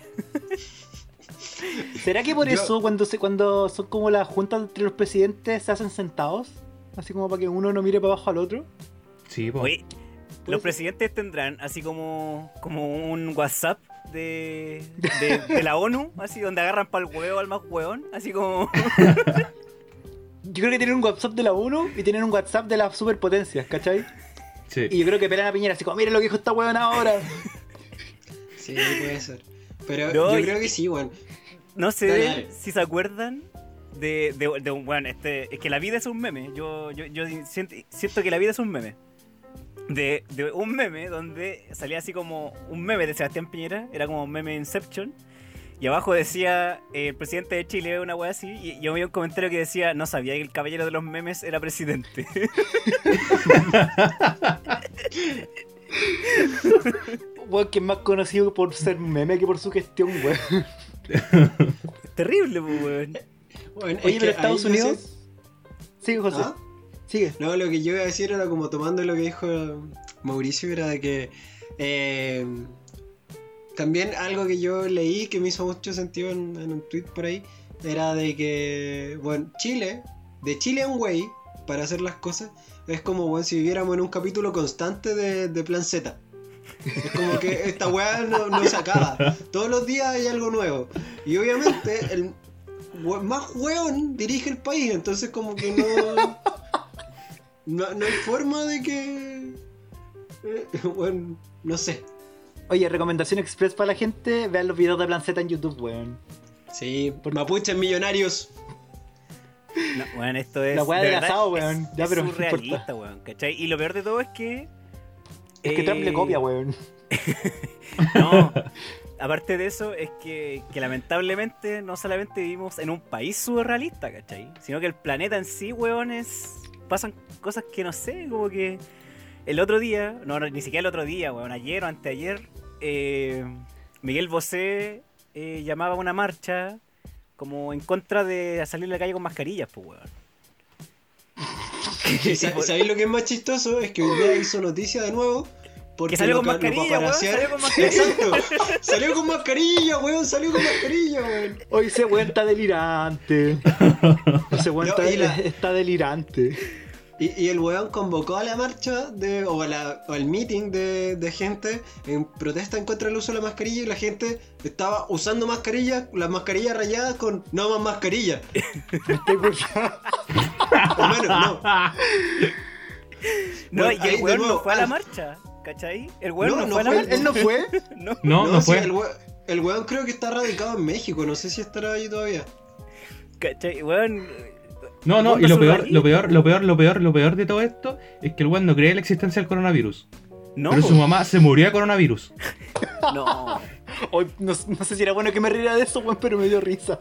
¿Será que por Yo- eso cuando se, cuando son como las juntas entre los presidentes se hacen sentados? Así como para que uno no mire para abajo al otro. Sí, po. Oye, los presidentes tendrán así como, como un WhatsApp de, de, de la ONU, así donde agarran para el huevo al más hueón, así como... Yo creo que tienen un WhatsApp de la 1 y tienen un WhatsApp de las superpotencias, ¿cachai? Sí. Y yo creo que pelan a Piñera así como, miren lo que dijo esta huevona ahora. Sí, puede ser. Pero No, yo creo que sí, weón. No sé Dale, dale. si se acuerdan de, de, de un bueno, este, es que la vida es un meme. Yo, yo, yo siento, siento que la vida es un meme. De, de un meme donde salía así como un meme de Sebastián Piñera, era como un meme Inception. Y abajo decía eh, el presidente de Chile, una wea así. Y yo vi un comentario que decía: No sabía que el caballero de los memes era presidente. Weón, que es más conocido por ser meme que por su gestión, weón. Terrible, pues, weón. Oye, pero Estados Unidos. Sigue, José. ¿Ah? Sigue. No, lo que yo iba a decir era como tomando lo que dijo Mauricio, era de que eh, también algo que yo leí que me hizo mucho sentido en, en un tweet por ahí, era de que, bueno, Chile, de Chile a un güey, para hacer las cosas, es como weón, si viviéramos en un capítulo constante de, de Plan Z. Es como que esta weá no, no se acaba. Todos los días hay algo nuevo. Y obviamente el más weón dirige el país, entonces como que no. No, no hay forma de que. eh, weón, no sé. Oye, recomendación express para la gente, vean los videos de Z en YouTube, weón. Sí, por mapuches millonarios. No, weón, esto es. La weá de del verdad, asado, es- weón. Ya, es pero surrealista, importa. weón, ¿cachai? Y lo peor de todo es que. Es que Trump le eh, copia, weón. No. Aparte de eso, es que, que lamentablemente no solamente vivimos en un país surrealista, ¿cachai? Sino que el planeta en sí, weón, es. Pasan cosas que no sé, como que. El otro día, no, no, ni siquiera el otro día, weón, ayer o anteayer, eh, Miguel Bosé eh, llamaba a una marcha como en contra de salir a la calle con mascarillas, pues, weón. ¿Y sa- ¿Sabéis lo que es más chistoso? Es que hoy día hizo noticia de nuevo. Porque Que salió con mascarilla, weón, salió con mascarilla. Exacto. Salió con mascarilla, weón. Salió con mascarilla, weón. Hoy ese weón está delirante. Ese weón No, está, y la- está delirante. Y, y el weón convocó a la marcha de, o, a la- o al meeting de, de gente en protesta en contra del uso de la mascarilla y la gente estaba usando mascarillas, las mascarillas rayadas con no más mascarilla. Estoy por- O menos, no. No, Bueno, y el weón nuevo, no fue a la marcha, ¿cachai? El weón No, no, no fue a la marcha. ¿Él no fue? No. No, no, sí, fue. el, weón, el weón creo que está radicado en México, no sé si estará ahí todavía. ¿Cachai? Weón. No, no, y lo peor, lo peor, lo peor, lo peor, lo peor de todo esto es que el weón no cree en la existencia del coronavirus. No, pero su mamá se murió de coronavirus. no. Hoy no, no sé si era bueno que me riera de eso, weón, pero me dio risa.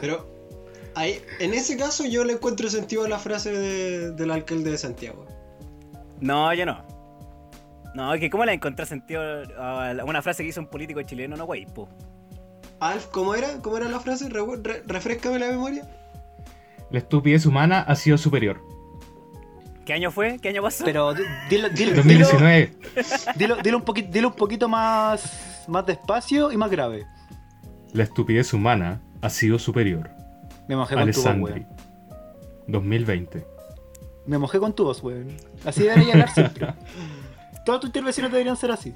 Pero ahí, en ese caso yo le encuentro sentido a la frase de- del alcalde de Santiago. No, yo no. No, que cómo le encontré sentido a una frase que hizo un político chileno, no güey, po. Alf, ¿cómo era? ¿Cómo era la frase? Re- re- refrescame la memoria. La estupidez humana ha sido superior. ¿Qué año fue? ¿Qué año pasó? Pero di- dilo, dilo, dilo, 2019. dilo, dilo un poquito, dilo un poquito más, más despacio y más grave. La estupidez humana ha sido superior. Me mojé con tu voz, Alessandri. weón. 2020. Me mojé con tu voz, weón. Así debería hablar siempre. Todas tus intervenciones deberían ser así.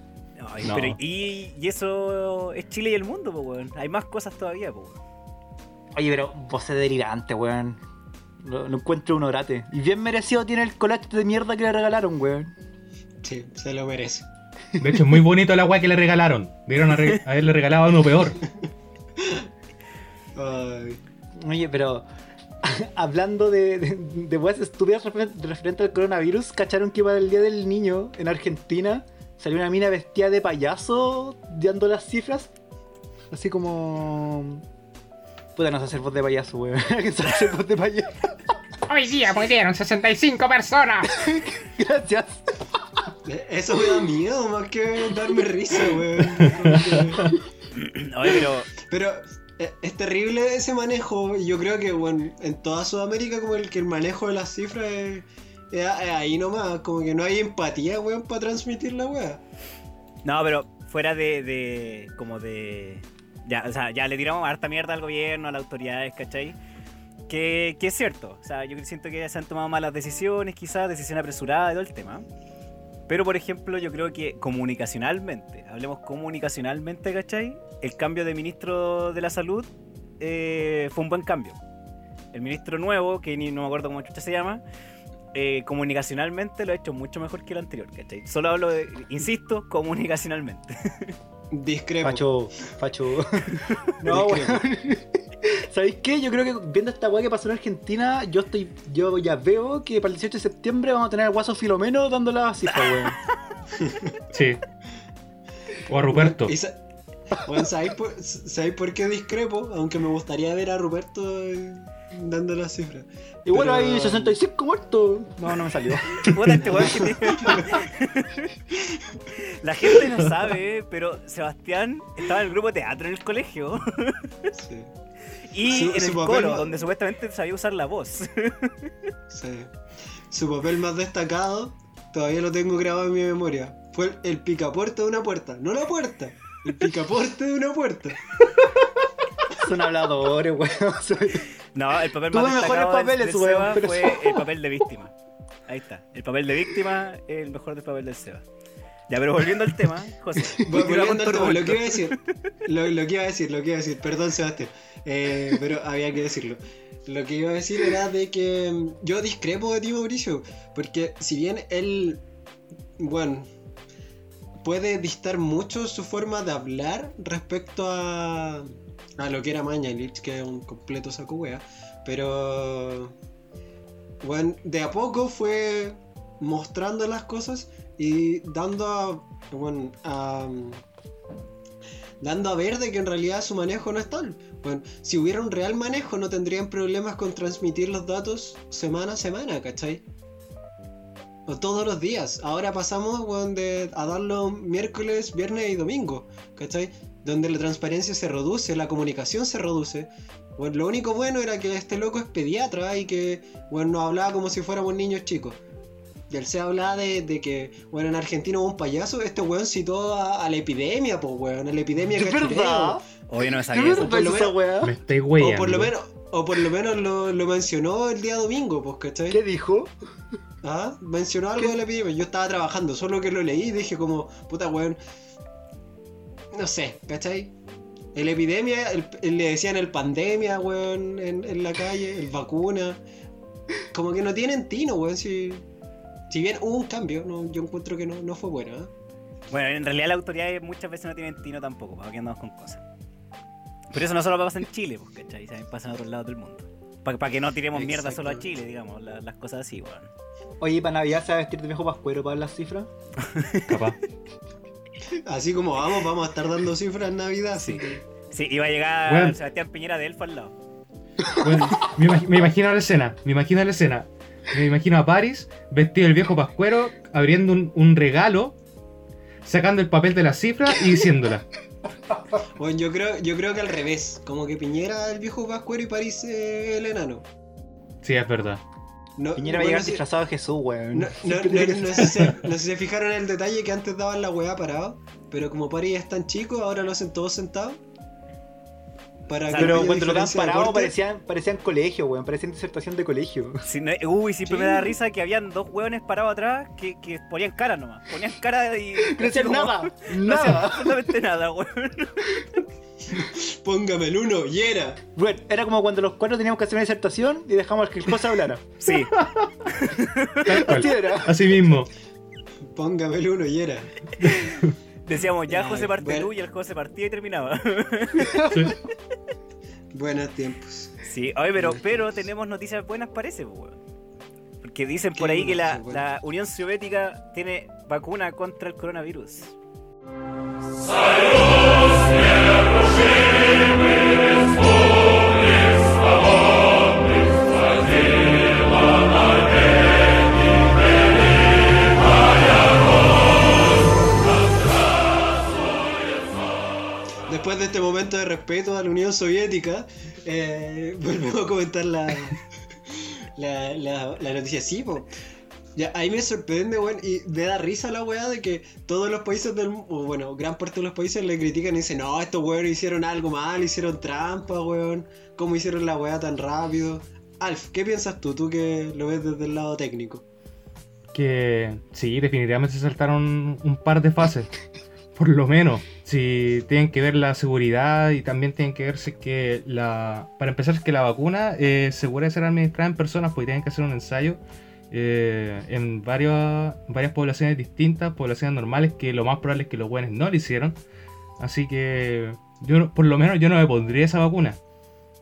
Ay, No. pero y, y eso es Chile y el mundo, po, weón. Hay más cosas todavía, po. weón. Oye, pero vos es delirante, weón. Lo, lo encuentro un orate. Y bien merecido tiene el collage de mierda que le regalaron, weón. Sí, se lo merece. De hecho, es muy bonito la weá que le regalaron. Dieron a re- haberle regalado uno peor. Ay. Oye, pero hablando de, de, de weas estúpidas refer- referente al coronavirus, ¿cacharon que para el Día del Niño en Argentina salió una mina vestida de payaso dando las cifras? Así como... Puta, no sé hacer voz de payaso, weón. ¿Quién sabe hacer voz de payaso? Hoy día murieron 65 personas. Gracias. Eso me da miedo más que darme risa, weón. Oye, pero Pero eh, es terrible ese manejo. y Yo creo que, bueno, en toda Sudamérica como el que el manejo de las cifras es, es a- es ahí nomás. Como que no hay empatía, weón, para transmitir la weá. No, pero fuera de, de. como de. Ya, o sea, ya le tiramos harta mierda al gobierno, a las autoridades, ¿cachai? Que, que es cierto. O sea, yo siento que se han tomado malas decisiones, quizás, decisión apresurada y todo el tema. Pero, por ejemplo, yo creo que comunicacionalmente, hablemos comunicacionalmente, ¿cachai? El cambio de ministro de la salud eh, fue un buen cambio. El ministro nuevo, que no me acuerdo cómo se llama, eh, comunicacionalmente lo ha hecho mucho mejor que el anterior, ¿cachai? Solo hablo de, insisto, comunicacionalmente. Discrepo. Facho, facho. No, Discrepo. weón. ¿Sabéis qué? Yo creo que viendo esta weá que pasó en Argentina, yo estoy, yo ya veo que para el 18 de septiembre vamos a tener al guaso Filomeno dando la cifra, weón. Sí. O a Ruperto. Bueno, ¿sabéis por, sabéis por qué discrepo? Aunque me gustaría ver a Ruperto eh, dando las cifras. Y bueno, Pero- hay 65 muertos. No, no me salió. Puta, este weón que tiene- La gente no sabe, pero Sebastián estaba en el grupo de teatro en el colegio. Sí, Y Su- en su el papel coro, donde supuestamente sabía usar la voz. sí. Su papel más destacado, todavía lo tengo grabado en mi memoria. Fue el, el picaporte de una puerta. No la puerta, el picaporte de una puerta. Son habladores, weón. No, el papel más destacado del- papeles, del weón, Seba pero- fue el papel de víctima. Ahí está. El papel de víctima es el mejor del papel del Seba. Ya, pero volviendo al tema, José. Volviendo al tema, lo que iba a decir, lo, lo, que iba a decir, lo que iba a decir, perdón Sebastián, eh, pero había que decirlo. Lo que iba a decir era de que mm, yo discrepo de ti, Mauricio, porque si bien él, bueno, puede distar mucho su forma de hablar respecto a, a lo que era Mañalich, que es un completo saco wea, pero, bueno, de a poco fue mostrando las cosas y dando a, bueno, dando a ver de que en realidad su manejo no es tal. Bueno, si hubiera un real manejo no tendrían problemas con transmitir los datos semana a semana, ¿cachai? O todos los días. Ahora pasamos bueno, a darlo miércoles, viernes y domingo, ¿cachai? Donde la transparencia se reduce, la comunicación se reduce. Bueno, lo único bueno era que este loco es pediatra y que bueno, nos hablaba como si fuéramos niños chicos. Y él se hablaba de, de, que, bueno, en Argentina hubo un payaso, este weón citó a, a la epidemia, pues weón, a la epidemia ¿De verdad? Oye, no me ¿De sabía eso. por lo esa menos-? Me estoy o por lo menos, o por lo menos lo, lo mencionó el día domingo, pues, ¿cachai? ¿Qué dijo? Ah, mencionó algo de la epidemia. Yo estaba trabajando, solo que lo leí y dije como, puta weón. No sé, ¿cachai? El epidemia, el- el- le decían el pandemia, weón, en, en la calle, el vacuna. Como que no tienen tino, weón. Si, si bien hubo un cambio, no, yo encuentro que no, no fue bueno, ¿eh? Bueno, en realidad las autoridades muchas veces no tienen tino tampoco, para que andamos con cosas. Pero eso no solo pasa en Chile, pues, ¿cachai? También pasa en otros lados del mundo. Para que no tiremos mierda solo a. Chile, digamos, la- las cosas así, weón. Oye, para Navidad se va a vestir de viejo pascuero para ver las cifras. Capaz. Así como vamos, vamos a estar dando cifras en Navidad. así Sí. que- Sí, iba a llegar. Sebastián Piñera de Elfo al lado. Bueno, me, imag- me imagino la escena, me imagino la escena. Me imagino a Paris, vestido el viejo pascuero, abriendo un, un regalo, sacando el papel de la cifra y diciéndola. Bueno, yo creo, yo creo que al revés. Como que Piñera el viejo Pascuero y París eh, el enano. Sí, es verdad. No, Piñera va a llegar disfrazado de Jesús, weón. No, no, no- no sé si, no sé si se fijaron en el detalle que antes daban la weá parado, pero como París es tan chico, ahora lo hacen todos sentados. Para que Pero cuando lo dan parado parecían, parecían colegio, weón. Parecían disertación de colegio. Si no- uy, siempre Sí. me da risa que habían dos hueones parados atrás que, que ponían cara nomás. Ponían cara y. No hacían como- nada. No hacían Nada. absolutamente nada, weón. Póngame el uno y era. Bueno, era como cuando los cuatro teníamos que hacer una disertación y dejamos que el cosa hablara. Sí. Así era. Así mismo. Póngame el uno y era. Decíamos ya Ay, José parte bueno. tú y el José partía y terminaba. Sí. Buenos tiempos. Sí, oye, pero, pero tenemos noticias buenas, parece, weón. Porque dicen por ¿Qué ahí que la, la Unión Soviética tiene vacuna contra el coronavirus. Después de este momento de respeto a la Unión Soviética, eh, volvemos a comentar la, la, la, la noticia. Sí, po. Ya, ahí me sorprende, weón, y me da risa la weá de que todos los países del mundo, bueno, gran parte de los países le critican y dicen, no, estos weones hicieron algo mal, hicieron trampa, weón, ¿cómo hicieron la weá tan rápido? Alf, ¿qué piensas tú, tú que lo ves desde el lado técnico? Que sí, definitivamente se saltaron un par de fases. Por lo menos. Si tienen que ver la seguridad y también tienen que ver si es que la. Para empezar, es que la vacuna eh, segura de ser administrada en personas, porque tienen que hacer un ensayo eh, en varios, varias poblaciones distintas, poblaciones normales, que lo más probable es que los buenos no lo hicieron. Así que yo, por lo menos, yo no me pondría esa vacuna.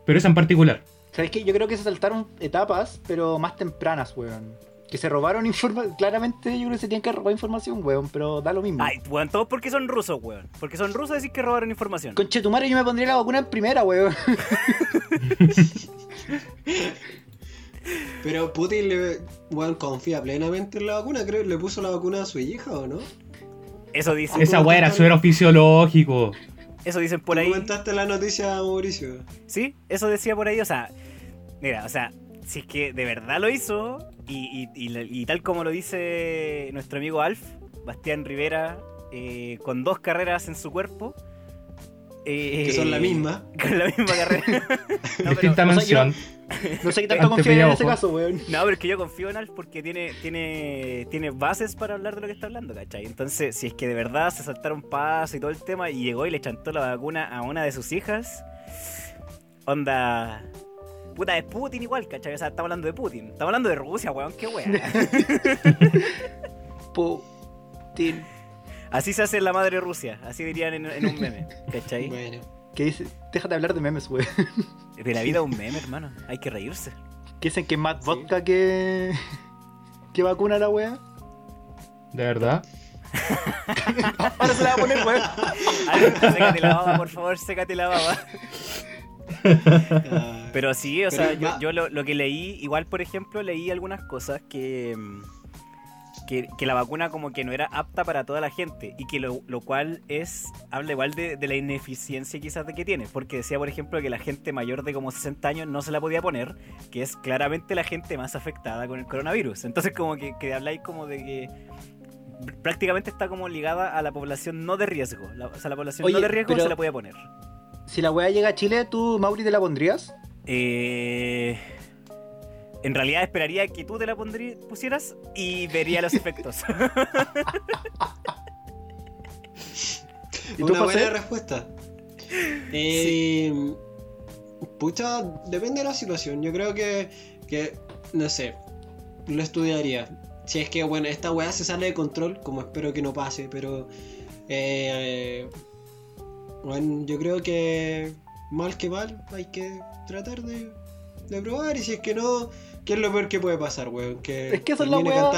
Pero esa en particular. ¿Sabes qué? Yo creo que se saltaron etapas, pero más tempranas, weón. Que se robaron información. Claramente yo creo que se tenían que robar información, weón, pero da lo mismo. Ay, weón, todos porque son rusos, weón. Porque son rusos decir que robaron información. Conche tu madre, yo me pondría la vacuna en primera, weón. Pero Putin le, weón, confía plenamente en la vacuna, creo, le puso la vacuna a su hija, ¿o no? Eso dicen, Esa weá era suero fisiológico. eso dicen por ¿Tú ahí. comentaste la noticia, Mauricio. Sí, eso decía por ahí, o sea, mira, o sea, si es que de verdad lo hizo y, y- y tal como lo dice nuestro amigo Alf, Bastián Rivera, eh, con dos carreras en su cuerpo, Eh, Que son la misma. Con la misma carrera. No, Distinta mención. No sé qué tanto Ante confío en Ojo. caso, weón. no, pero es que yo confío en Alf porque tiene, tiene, tiene bases para hablar de lo que está hablando, ¿cachai? Entonces, si es que de verdad se saltaron paso y todo el tema y llegó y le chantó la vacuna a una de sus hijas, onda. Puta, es Putin igual, ¿cachai? O sea, estamos hablando de Putin. Estamos hablando de Rusia, weón, qué weón. Putin. Así se hace en la madre Rusia, así dirían en, en un meme, ¿cachai? Bueno. Que dice, déjate de hablar de memes, weón. De la vida es un meme, hermano, hay que reírse. Que dicen que es más vodka que. que vacuna la wea. De verdad. Ahora se la va a poner, weón. Sécate la baba, por favor, sécate la baba. Pero sí, o Pero sea, yo, yo lo, lo que leí, igual por ejemplo, leí algunas cosas que, mm, que, que la vacuna como que no era apta para toda la gente y que lo, lo cual es, habla igual de, de la ineficiencia quizás de que tiene, porque decía por ejemplo que la gente mayor de como 60 años no se la podía poner, que es claramente la gente más afectada con el coronavirus. Entonces como que, que habláis como de que prácticamente está como ligada a la población no de riesgo. La- o sea, la población Oye, no de riesgo pero- se la podía poner. Si la wea llega a Chile, ¿tú, Mauri, te la pondrías? Eh, en realidad esperaría que tú te la pondrí- pusieras y vería los efectos. ¿Y tú, Una buena José? respuesta. Eh, Pucha, depende de la situación. Yo creo que, que, no sé, lo estudiaría. Si es que, bueno, esta weá se sale de control, como espero que no pase, pero... eh, bueno, yo creo que mal que mal hay que tratar de, de probar y si es que no, ¿qué es lo peor que puede pasar, weón? Que Es que esa es la weá.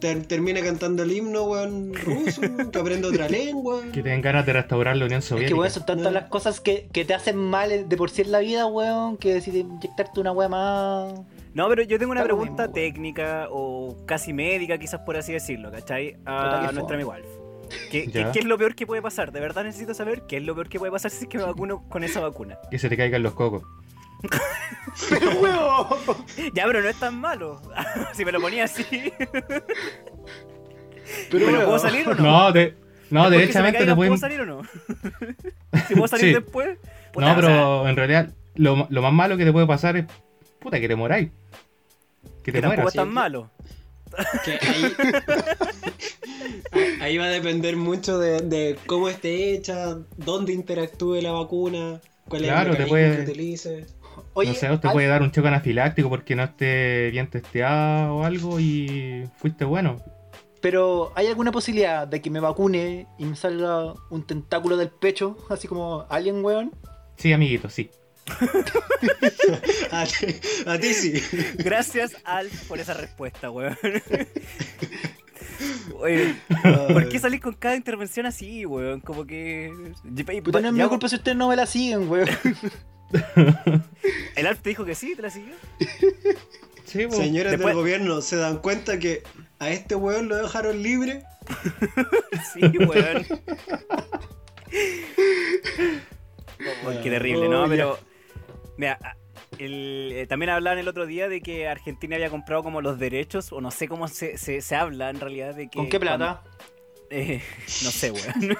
ter- termine cantando el himno, weón, ruso, que aprenda otra lengua. Que tengan ganas de restaurar la Unión Es Soviética. que, weón, son tantas No. las cosas que, que te hacen mal de por sí en la vida, weón, que si te inyectarte una wea más. No, pero yo tengo una pregunta mismo, técnica o casi médica, quizás por así decirlo, ¿cachai? A fome. amigo Alf. ¿Qué, qué- Ya. qué es lo peor que puede pasar? De verdad necesito saber qué es lo peor que puede pasar si es que me vacuno con esa vacuna. Que se te caigan los cocos. ¡Pero, weón! Ya, pero no es tan malo. si me lo ponía así, Pero, ¿me lo weón. puedo salir o no? No, de, no derechamente te pueden. ¿Puedo salir o no? si puedo salir Sí. después. puta, No, o sea, pero en realidad lo, lo más malo que te puede pasar es. Puta, que te moráis. Que que te tampoco mueras. es tan malo. Que ahí, ahí va a depender mucho de, de cómo esté hecha, dónde interactúe la vacuna, cuál Claro, es te el mecanismo puede- que utilice. Oye, no sé, te Alf, puede dar un choque anafiláctico porque no esté bien testeado o algo y fuiste bueno. pero ¿hay alguna posibilidad de que me vacune y me salga un tentáculo del pecho, así como alien, weón? Sí, amiguito, sí. A ti, a ti sí. Gracias, Alf, por esa respuesta, weón. Oye, ¿por qué salís con cada intervención así, weón? Como que. Puta, no es mi culpa si ustedes no me la siguen, weón. ¿El Alf te dijo que sí? ¿Te la siguió? Sí. Señores Después- del gobierno, ¿se dan cuenta que a este weón lo dejaron libre? Sí, weón. Oh, qué terrible, ¿no? Oh. Pero. Mira, el- eh, también hablaban el otro día de que Argentina había comprado como los derechos, o no sé cómo se, se, se habla en realidad de que. ¿Con qué plata? cuando- eh, no sé, weón.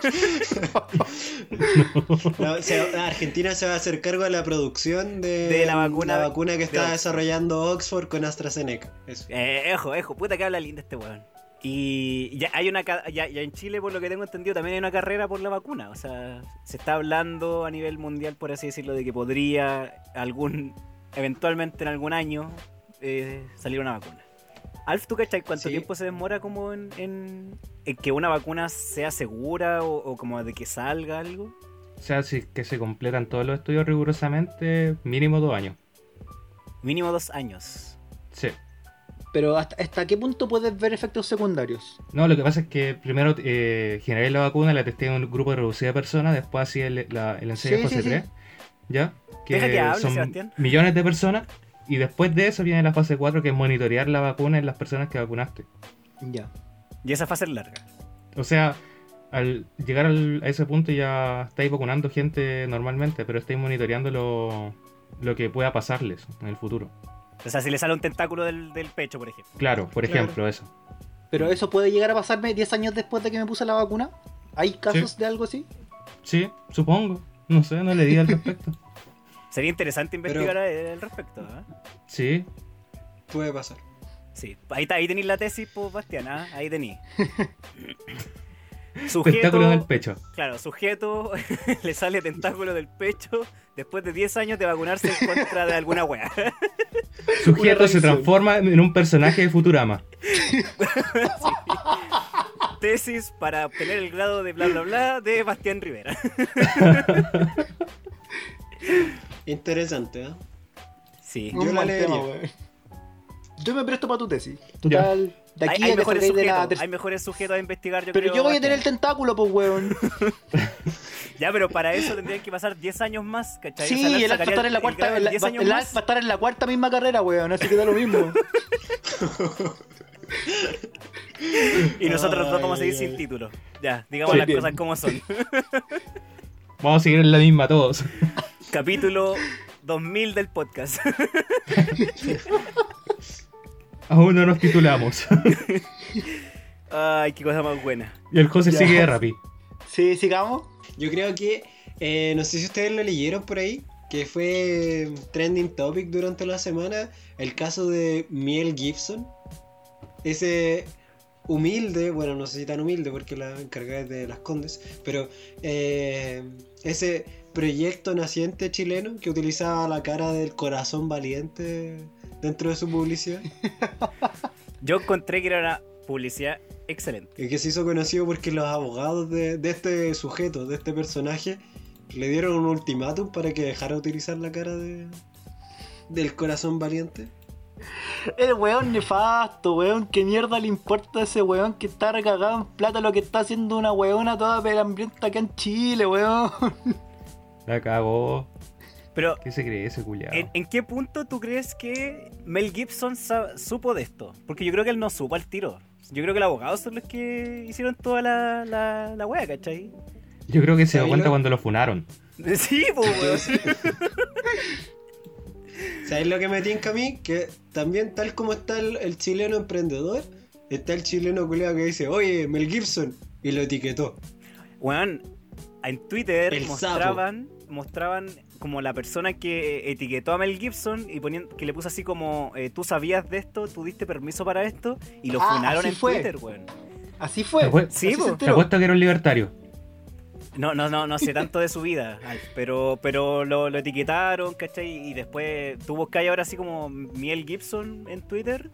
Argentina se va a hacer cargo de la producción de, De la vacuna la vacuna que está desarrollando Oxford con AstraZeneca. Eso. Eh, ejo, ejo, puta que habla linda este weón. Y ya hay una ya, ya en Chile, por lo que tengo entendido, también hay una carrera por la vacuna. O sea, se está hablando a nivel mundial, por así decirlo, de que podría algún, eventualmente en algún año, eh, salir una vacuna. Alf, ¿tú cachai cuánto Sí. tiempo se demora como en, en- en que una vacuna sea segura o, o como de que salga algo? O sea, si es que se completan todos los estudios rigurosamente, mínimo dos años. Mínimo dos años. Sí. Pero ¿hasta, hasta qué punto puedes ver efectos secundarios? No, lo que pasa es que primero eh, generé la vacuna, la testé en un grupo reducido de personas, después hacía el, la- el ensayo Sí, de fase sí, 3, ¿ya? Que Deja que hable, son Sebastián. millones de personas, y después de eso viene la fase 4, que es monitorear la vacuna en las personas que vacunaste. Ya. Y esa fase es larga. O sea, al llegar al- a ese punto ya estáis vacunando gente normalmente, pero estáis monitoreando lo, lo que pueda pasarles en el futuro. O sea, si le sale un tentáculo del, del pecho, por ejemplo. Claro, por Claro. ejemplo, eso. Pero eso puede llegar a pasarme 10 años después de que me puse la vacuna. ¿Hay casos de algo así? Sí, supongo. No sé, no le di al respecto. Sería interesante investigar al respecto. ¿eh? Sí. Puede pasar. Sí, ahí, ahí tenéis la tesis, pues, Bastián, ¿ah? ahí tenéis. tentáculo en el pecho. Claro, sujeto le sale tentáculo del pecho después de 10 años de vacunarse en contra de alguna wea. Sujeto se transforma en un personaje de Futurama. Tesis para obtener el grado de bla bla bla de Bastián Rivera. Interesante, ¿eh? Sí. Yo la leería. Yo me presto para tu tesis. Total. De aquí hay, mejores sujetos, hay mejores sujetos a investigar. Yo pero yo voy a tener el tentáculo, pues, weón. ya, pero para eso tendrían que pasar 10 años más, ¿cachai? Sí, o el va a estar en la cuarta, el, el, va, a estar en la cuarta misma carrera, weón, así que da lo mismo. y nosotros no vamos a seguir sin título. Ya, digamos las cosas como son. vamos a seguir en la misma todos. Capítulo 2000 del podcast. Aún no nos titulamos. Ay, qué cosa más buena. Y el José sigue de Rappi. Sí, sigamos. Yo creo que, eh, no sé si ustedes lo leyeron por ahí, que fue trending topic durante la semana, el caso de Miel Gibson. Ese humilde, bueno, no sé si tan humilde porque la encargada es de las Condes, pero eh, ese proyecto naciente chileno que utilizaba la cara del corazón valiente dentro de su publicidad. Yo encontré que era una publicidad excelente. Y que se hizo conocido porque los abogados de, este sujeto, de este personaje, le dieron un ultimátum para que dejara utilizar la cara de, del corazón valiente. El weón nefasto, weón. ¿Qué mierda le importa a ese weón que está recagado en plata lo que está haciendo una weona toda pelambrienta acá en Chile, weón? La cagó. Pero, ¿Qué se cree ese culiado? ¿en, qué punto tú crees que Mel Gibson supo de esto? Porque yo creo que él no supo al tiro. Yo creo que los abogados son los que hicieron toda la, la, la wea, ¿cachai? Yo creo que se dio cuenta cuando lo funaron. Sí, pues, ¿Sabes lo que me tinca a mí? Que también, tal como está el, chileno emprendedor, está el chileno culiado que dice, oye, Mel Gibson, y lo etiquetó. Weón, en Twitter mostraban, mostraban como la persona que etiquetó a Mel Gibson y poniendo, que le puso así como, eh, tú sabías de esto, tú diste permiso para esto, y lo ah, funaron en Twitter, weón. Así fue. Sí, Te apuesto que era un libertario. No, no, no, no sé tanto de su vida, pero, pero lo, etiquetaron, ¿cachai? Y después tuvo que ahora así como Miel Gibson en Twitter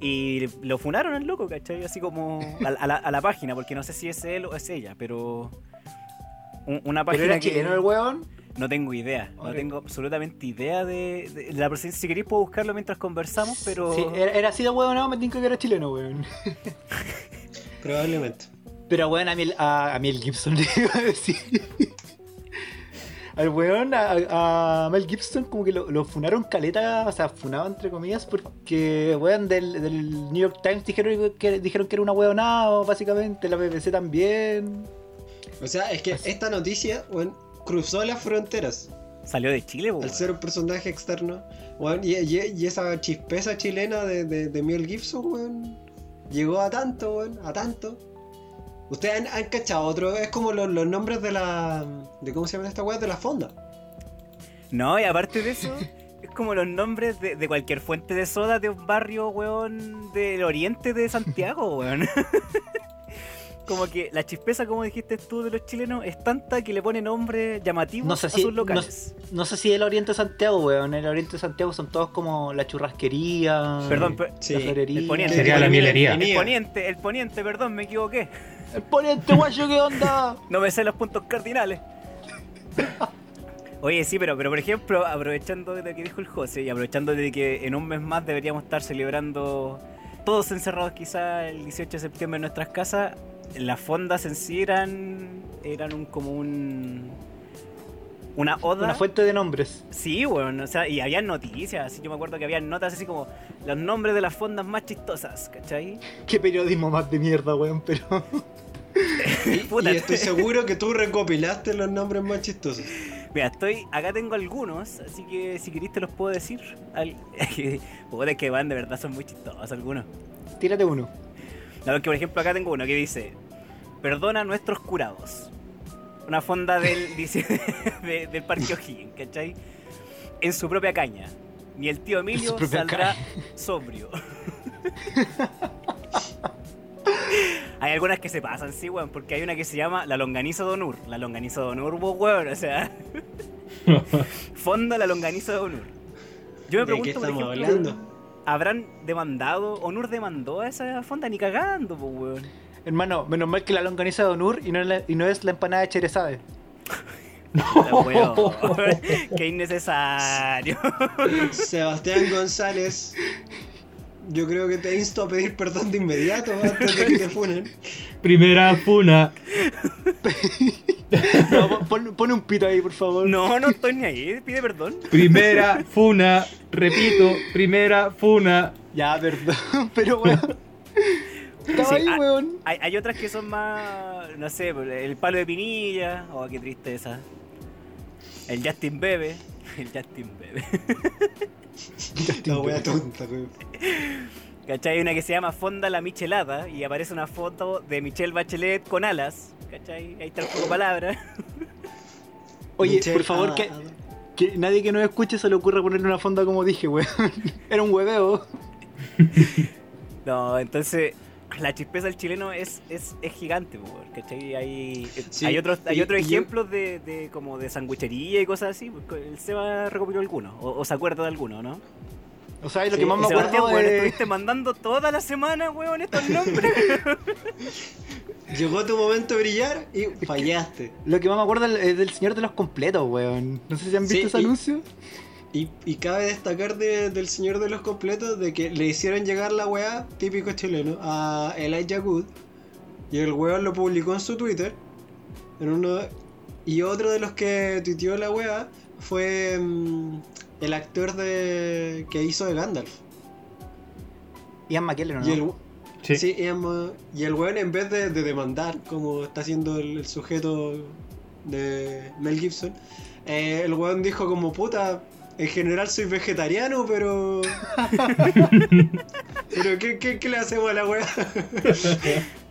y lo funaron al loco, ¿cachai? Así como a, la, a la página, porque no sé si es él o es ella, pero una página ¿Pero era chileno el weón? No tengo idea, no tengo absolutamente idea de, la presencia. Si queréis puedo buscarlo mientras conversamos, pero... Sí, era, así de weón, no, me tengo que era chileno, weón. Probablemente. Pero weón, a mí, a, a mí el Gibson le iba a decir... Al weón, a, Mel Gibson como que lo, funaron caleta, o sea, funado entre comillas, porque weón del, del New York Times dijeron que, dijeron que era una weonado, básicamente, la BBC también. O sea, es que esta noticia, bueno, cruzó las fronteras. Salió de Chile, weón. Al ser un personaje externo. Bueno, y, esa chispeza chilena de, de, Mel Gibson, weón. Llegó a tanto, weón, a tanto. Ustedes han, cachado otro, es como los, nombres de la. de ¿Cómo se llama esta weón? De la fonda. No, y aparte de eso, es como los nombres de, de, cualquier fuente de soda de un barrio, weón, del oriente de Santiago, weón. como que la chispeza, como dijiste tú, de los chilenos es tanta que le pone nombre llamativo a sus locales. No, sé si el Oriente de Santiago, weón. En el Oriente de Santiago son todos como la churrasquería. Perdón, la florería. El poniente. Sería la mielería. El poniente, el poniente, perdón, me equivoqué. El poniente, guayo, ¿qué onda? no me sé los puntos cardinales. Oye, sí, pero, pero por ejemplo, aprovechando de lo que dijo el José y aprovechando de que en un mes más deberíamos estar celebrando todos encerrados quizá el 18 de septiembre en nuestras casas, las fondas en sí eran, eran un, como un... Una oda. Una fuente de nombres. Sí, bueno, o sea, y había noticias, yo me acuerdo que había notas así como los nombres de las fondas más chistosas, ¿cachai? Qué periodismo más de mierda, weón, pero... y, estoy seguro que tú recopilaste los nombres más chistosos. Mira, estoy, acá tengo algunos, así que si querés te los puedo decir. Al, que van, de verdad son muy chistosos algunos. Tírate uno. No, que por ejemplo acá tengo uno que dice, perdona a nuestros curados. una fonda del, dice, de- del Parque O'Higgins, ¿cachai? En su propia caña. Ni el tío Emilio saldrá sobrio. hay algunas que se pasan, sí, weón, porque hay una que se llama La Longaniza de Onur. La Longaniza de Onur, weón, o sea. fonda La Longaniza de Onur. Yo me ¿De qué pregunto, por estamos ejemplo, hablando? ¿Habrán demandado, Onur demandó a esa fonda ni cagando, pues, weón? Hermano, menos mal que la longaniza de Onur y no, es la- y no es la empanada de Cherezade. La weón. Qué innecesario. Sebastián González, yo creo que te insto a pedir perdón de inmediato antes de que te funen. Primera funa. No, pon- un pito ahí, por favor. No, no estoy ni ahí, pide perdón. Primera funa. Repito, primera funa. Ya, perdón, pero weón. Estaba Sí, ahí, ah, weón. Hay, hay otras que son más, no sé, el palo de pinilla, oh, qué tristeza. El Justin Bebe, el Justin Bebe. La wea tonta, weón. ¿Cachai? Hay una que se llama Fonda la Michelada y aparece una foto de Michelle Bachelet con alas. ¿Cachai? Ahí está el juego de palabras. Oye, Michelle, por favor, ah, que, ah, que nadie que nos escuche se le ocurra ponerle una fonda como dije, weón. Era un hueveo. No, entonces la chispeza del chileno es, es, es gigante, ¿cachai? Hay, Sí, hay otros, hay y- otros y yo- ejemplos de, de como de sanguichería y cosas así. pues, El Seba recopiló algunos, o, o se acuerda de alguno, ¿no? O sea, lo Sí, que más me acuerdo weón, es... estuviste mandando toda la semana, weón, estos nombres. Llegó tu momento de brillar y fallaste. Lo que más me acuerdo es del señor de los completos, weón. No sé si han visto Sí, ese y- anuncio. Y, y cabe destacar de- del señor de los completos de que le hicieron llegar la weá, típico chileno, a Elijah Good. Y el weón lo publicó en su Twitter. En uno, y otro de los que tuiteó la weá fue mm, el actor de que hizo de Gandalf. Ian McKellen, ¿o ¿no? Y el, Sí. sí, y y el weón en vez de, de demandar, como está haciendo el, el sujeto de Mel Gibson, eh, el weón dijo como puta, en general soy vegetariano, pero... pero ¿qué, qué, qué le hacemos a la weá?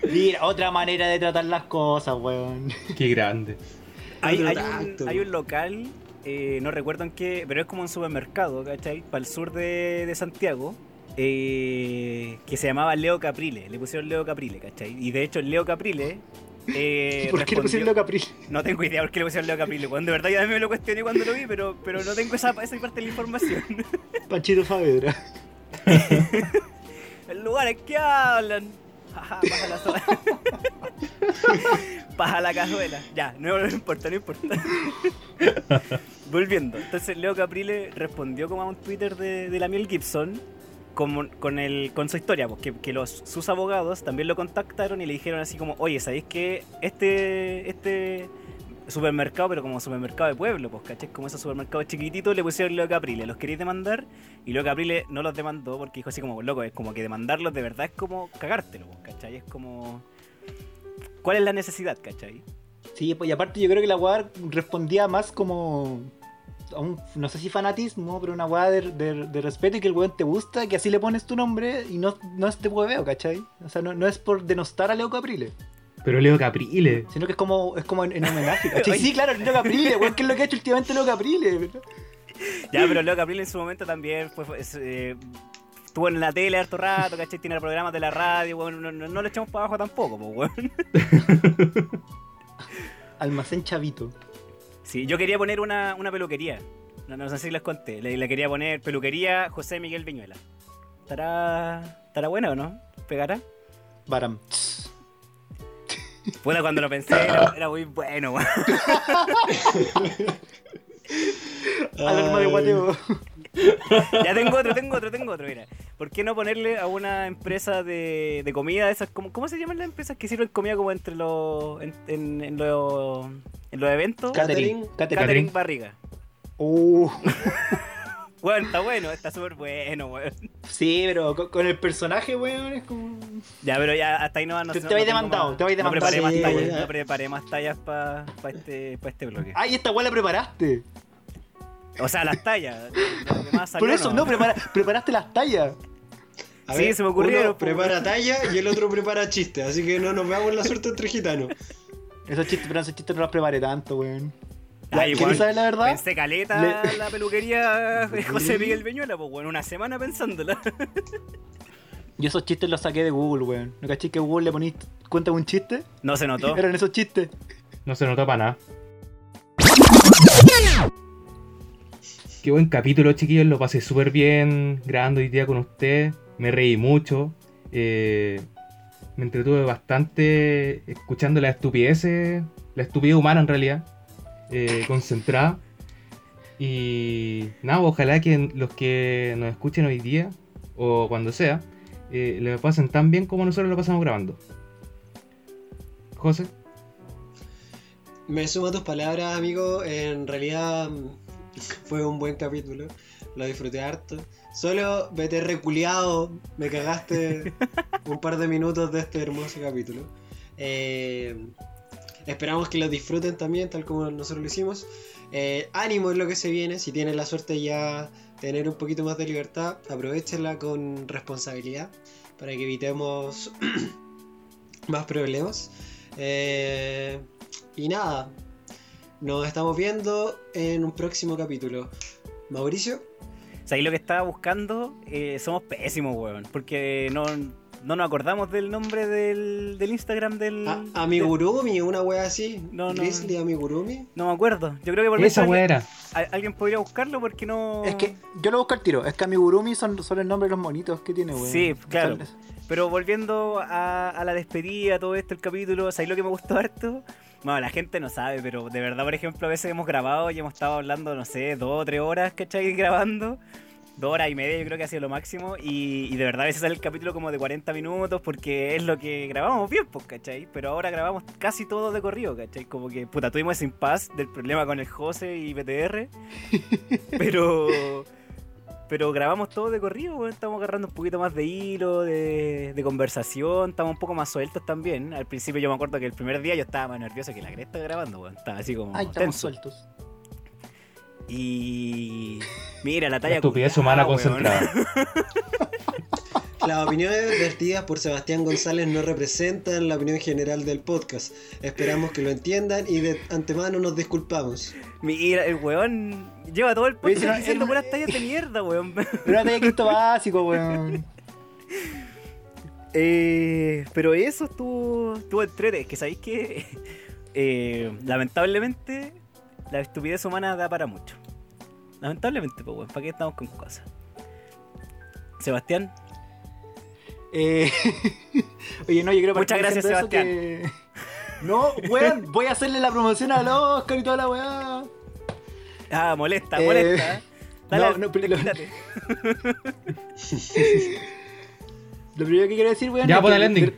Mira, otra manera de tratar las cosas, weón. Qué grande. hay, hay un, hay un local, eh, no recuerdo en qué, pero es como un supermercado, ¿cachai? Para el sur de, de Santiago. eh, que se llamaba Leo Caprile, le pusieron Leo Caprile, ¿cachai? Y de hecho el Leo Caprile eh, ¿Por qué le pusieron respondió- lo Capril? No tengo idea por qué le pusieron Leo Caprile, cuando de verdad yo también me lo cuestioné cuando lo vi, pero, pero no tengo esa, esa parte de la información. Panchito Saavedra. El lugar en que hablan. Jaja, Baja la sola. Baja la cazuela. Ya, no, no importa, no importa. Volviendo. Entonces Leo Caprile respondió como a un Twitter de, de la Miel Gibson con, con, el, con su historia, pues, que, que los, sus abogados también lo contactaron y le dijeron así como, oye, ¿sabéis que este, este supermercado, pero como supermercado de pueblo, pues, ¿cachai? Como esos supermercados chiquititos, le pusieron Leo Caprile, ¿los queréis demandar? Y Leo Caprile no los demandó porque dijo así como, loco, es como que demandarlos de verdad es como cagártelo, pues, ¿cachai? Es como... ¿Cuál es la necesidad, cachai? Sí, pues y aparte yo creo que la weá respondía más como un, no sé si fanatismo, pero una weá de respeto y que el weón te gusta, que así le pones tu nombre y no, no es de hueveo, ¿cachai? O sea, no, no es por denostar a Leo Caprile, Pero Leo Caprile. sino que es como, es como en, en homenaje. Sí, claro, Leo Caprile, weón, que es lo que ha hecho últimamente Leo Caprile, ¿verdad? Ya, pero Leo Caprile en su momento también fue, fue- es, eh, estuvo en la tele harto rato, ¿cachai? Tiene programas de la radio, bueno, no, no, no le echamos para abajo tampoco, pues, weón. Almacén Chavito. Sí, yo quería poner una, una peluquería. No, no sé si les conté. Le, le quería poner peluquería José Miguel Viñuela. ¿Estará, ¿Estará buena o no? ¿Pegará? Baram. Bueno, cuando lo pensé era, era muy bueno, weón. Alarma de guateo. Ya tengo otro, tengo otro, tengo otro, mira. ¿Por qué no ponerle a una empresa de, de comida, esas, como, ¿cómo se llaman las empresas que sirven comida como entre los, en, en, en los, en los eventos? Catering. Catering. Catering barriga. Uh, Bueno, está bueno, está súper bueno, weón. sí, pero con, con el personaje, weón, es como... Ya, pero ya hasta ahí no no Te- no- te vais no demandado, más- te vais No demandado. preparé más Sí, tallas, ya. no preparé más tallas para este, pa este bloque. Ay, esta weá la preparaste. O sea, las tallas. Por eso, no, prepara- preparaste las tallas. A Sí, se me Uno po, prepara talla y el otro prepara chiste, así que no nos veamos la suerte entre gitanos. Esos chistes, pero esos chistes no los preparé tanto, weón. Ya, igual. ¿Quieres saber la verdad? Pensé caleta la peluquería de José Miguel Beñuela, pues bueno, una semana pensándola. Yo esos chistes los saqué de Google, weón. ¿No caché que Google le ponís cuenta un chiste? No se notó. Eran esos chistes. No se notó para nada. Qué buen capítulo, chiquillos. Lo pasé súper bien grabando hoy día con usted. Me reí mucho. Eh, me entretuve bastante escuchando las estupideces, la estupidez humana en realidad, eh, concentrada. Y nada, ojalá que los que nos escuchen hoy día, o cuando sea, eh, le pasen tan bien como nosotros lo pasamos grabando. José. Me sumo a tus palabras, amigo. En realidad fue un buen capítulo. Lo disfruté harto. Solo vete reculeado. Me cagaste un par de minutos de este hermoso capítulo. Eh, esperamos que lo disfruten también, tal como nosotros lo hicimos. Eh, ánimo es lo que se viene. Si tienen la suerte ya tener un poquito más de libertad, aprovechenla con responsabilidad para que evitemos más problemas. Eh, y nada, nos estamos viendo en un próximo capítulo. Mauricio, ¿Sabéis lo que estaba buscando? Eh, somos pésimos, weón. Porque no, no nos acordamos del nombre del, del Instagram del. a- Amigurumi, una wea así. No, no. Grizzly Amigurumi. No me acuerdo. Yo creo que por Esa alguien, weá era. alguien podría buscarlo porque no. Es que yo lo busco al tiro. Es que Amigurumi son, son el nombre de los monitos que tiene, weón. Sí, claro. Son- Pero volviendo a, a la despedida, todo esto, el capítulo, ¿sabéis lo que me gustó harto? Bueno, la gente no sabe, pero de verdad, por ejemplo, a veces hemos grabado y hemos estado hablando, no sé, dos o tres horas, ¿cachai? Grabando. Dos horas y media, yo creo que ha sido lo máximo. Y, y de verdad, a veces sale el capítulo como de 40 minutos porque es lo que grabamos bien, pues, ¿cachai? Pero ahora grabamos casi todo de corrido, ¿cachai? Como que, puta, tuvimos ese impasse del problema con el José y BTR. pero. Pero grabamos todo de corrido, weón. Estamos agarrando un poquito más de hilo, de, de conversación. Estamos un poco más sueltos también. Al principio yo me acuerdo que el primer día yo estaba más nervioso que la cresta grabando, weón. Estaba así como Ay, estamos tenso. sueltos. Y... Mira, la La talla... estupidez culiada, humana weón. concentrada. Las opiniones vertidas por Sebastián González no representan la opinión general del podcast. Esperamos que lo entiendan y de antemano nos disculpamos. Mira, el weón lleva todo el podcast diciendo puras tallas de mierda, weón. Pero una talla quinto básico, weón. Eh, pero eso estuvo, estuvo entrete. Es que sabéis que eh, lamentablemente la estupidez humana da para mucho. Lamentablemente, pues, weón. ¿Para qué estamos con cosas? Sebastián, Eh, Oye, no, yo creo Muchas gracias, Que... No, weón, voy a hacerle la promoción al Oscar y toda la weá. ah, molesta, Eh, molesta. Dale, no, no, pero lo-. Lo primero que quiero decir, weón. Ya pon el ending.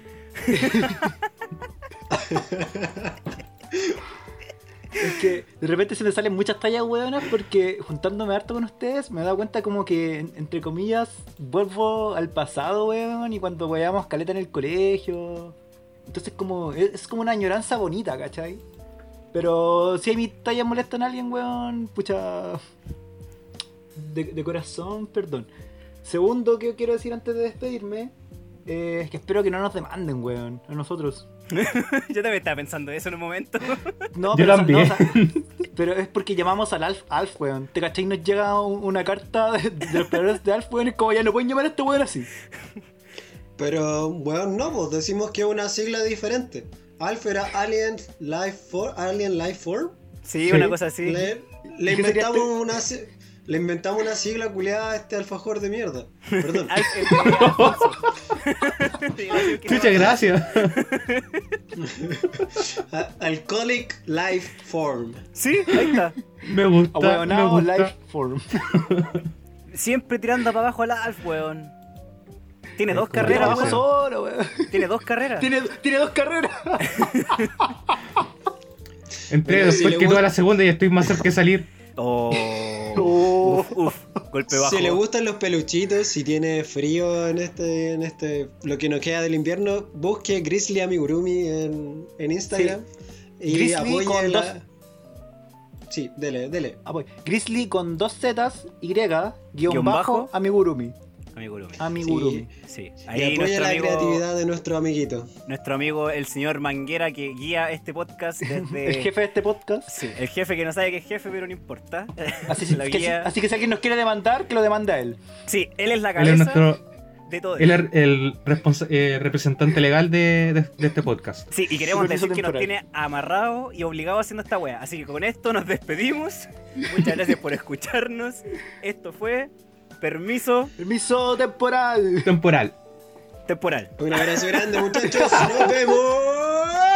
Es que de repente se me salen muchas tallas weonas porque juntándome harto con ustedes me he dado cuenta como que, en- entre comillas, vuelvo al pasado, weón, y cuando weábamos caleta en el colegio. Entonces como, es, como una añoranza bonita, ¿cachai? Pero si hay mis tallas molestan a alguien, weón, pucha... De, de corazón, perdón. Segundo que quiero decir antes de despedirme, eh, es que espero que no nos demanden, weón, a nosotros. Yo también estaba pensando eso en un momento. No, Yo pero, también. no, o sea, pero es porque llamamos al Alf, Alf, weón. ¿Te cachai? Nos llega un- una carta de, de los creadores de Alf, weón. Es como ya no pueden llamar a este weón así. Pero, weón, no, pues decimos que es una sigla diferente. Alpha era Alien Life Form. Alien Life Form. Sí, Sí. una cosa así. Le, le ¿Y qué sería inventamos este? una le inventamos una sigla culiada a este alfajor de mierda. Perdón. Al- el- el- Alfonso. Te iba a decir que no. Muchas gracias. Alcoholic Life Form. Sí, ahí está. Me gusta. gusta. Life Form. Siempre tirando para abajo al Alf, weón. Tiene dos carreras, weón. solo, weón. Tiene dos carreras. Tiene, tiene dos carreras. Si después le que gusta- toda la segunda y estoy más cerca de salir. Oh. Oh. Uf, uf. Golpe bajo. Si le gustan los peluchitos, si tiene frío en este, en este, lo que nos queda del invierno, busque Grizzly Amigurumi en, en Instagram y Grizzly apoye con la... dos- Sí, dele, dele. Grizzly con dos zetas, Y, guion Guión bajo, bajo. Amigurumi. Amigurumi. Amigurumi. Sí. Y Ahí apoya nuestro la amigo, creatividad de nuestro amiguito. nuestro amigo, el señor Manguera, que guía este podcast desde. El jefe de este podcast. Sí, el jefe que no sabe que es jefe, pero no importa. Así, La que, guía- así que si alguien nos quiere demandar, que lo demande a él. Sí, él es la Él cabeza es nuestro. de todo. Él es el eh, representante legal de, de- de este podcast. Sí, y queremos decir que nos tiene amarrado y obligado haciendo esta wea. Así que con esto nos despedimos. Muchas gracias por escucharnos. Esto fue Permiso Permiso temporal. Temporal. Temporal. Un abrazo grande, muchachos. Nos vemos.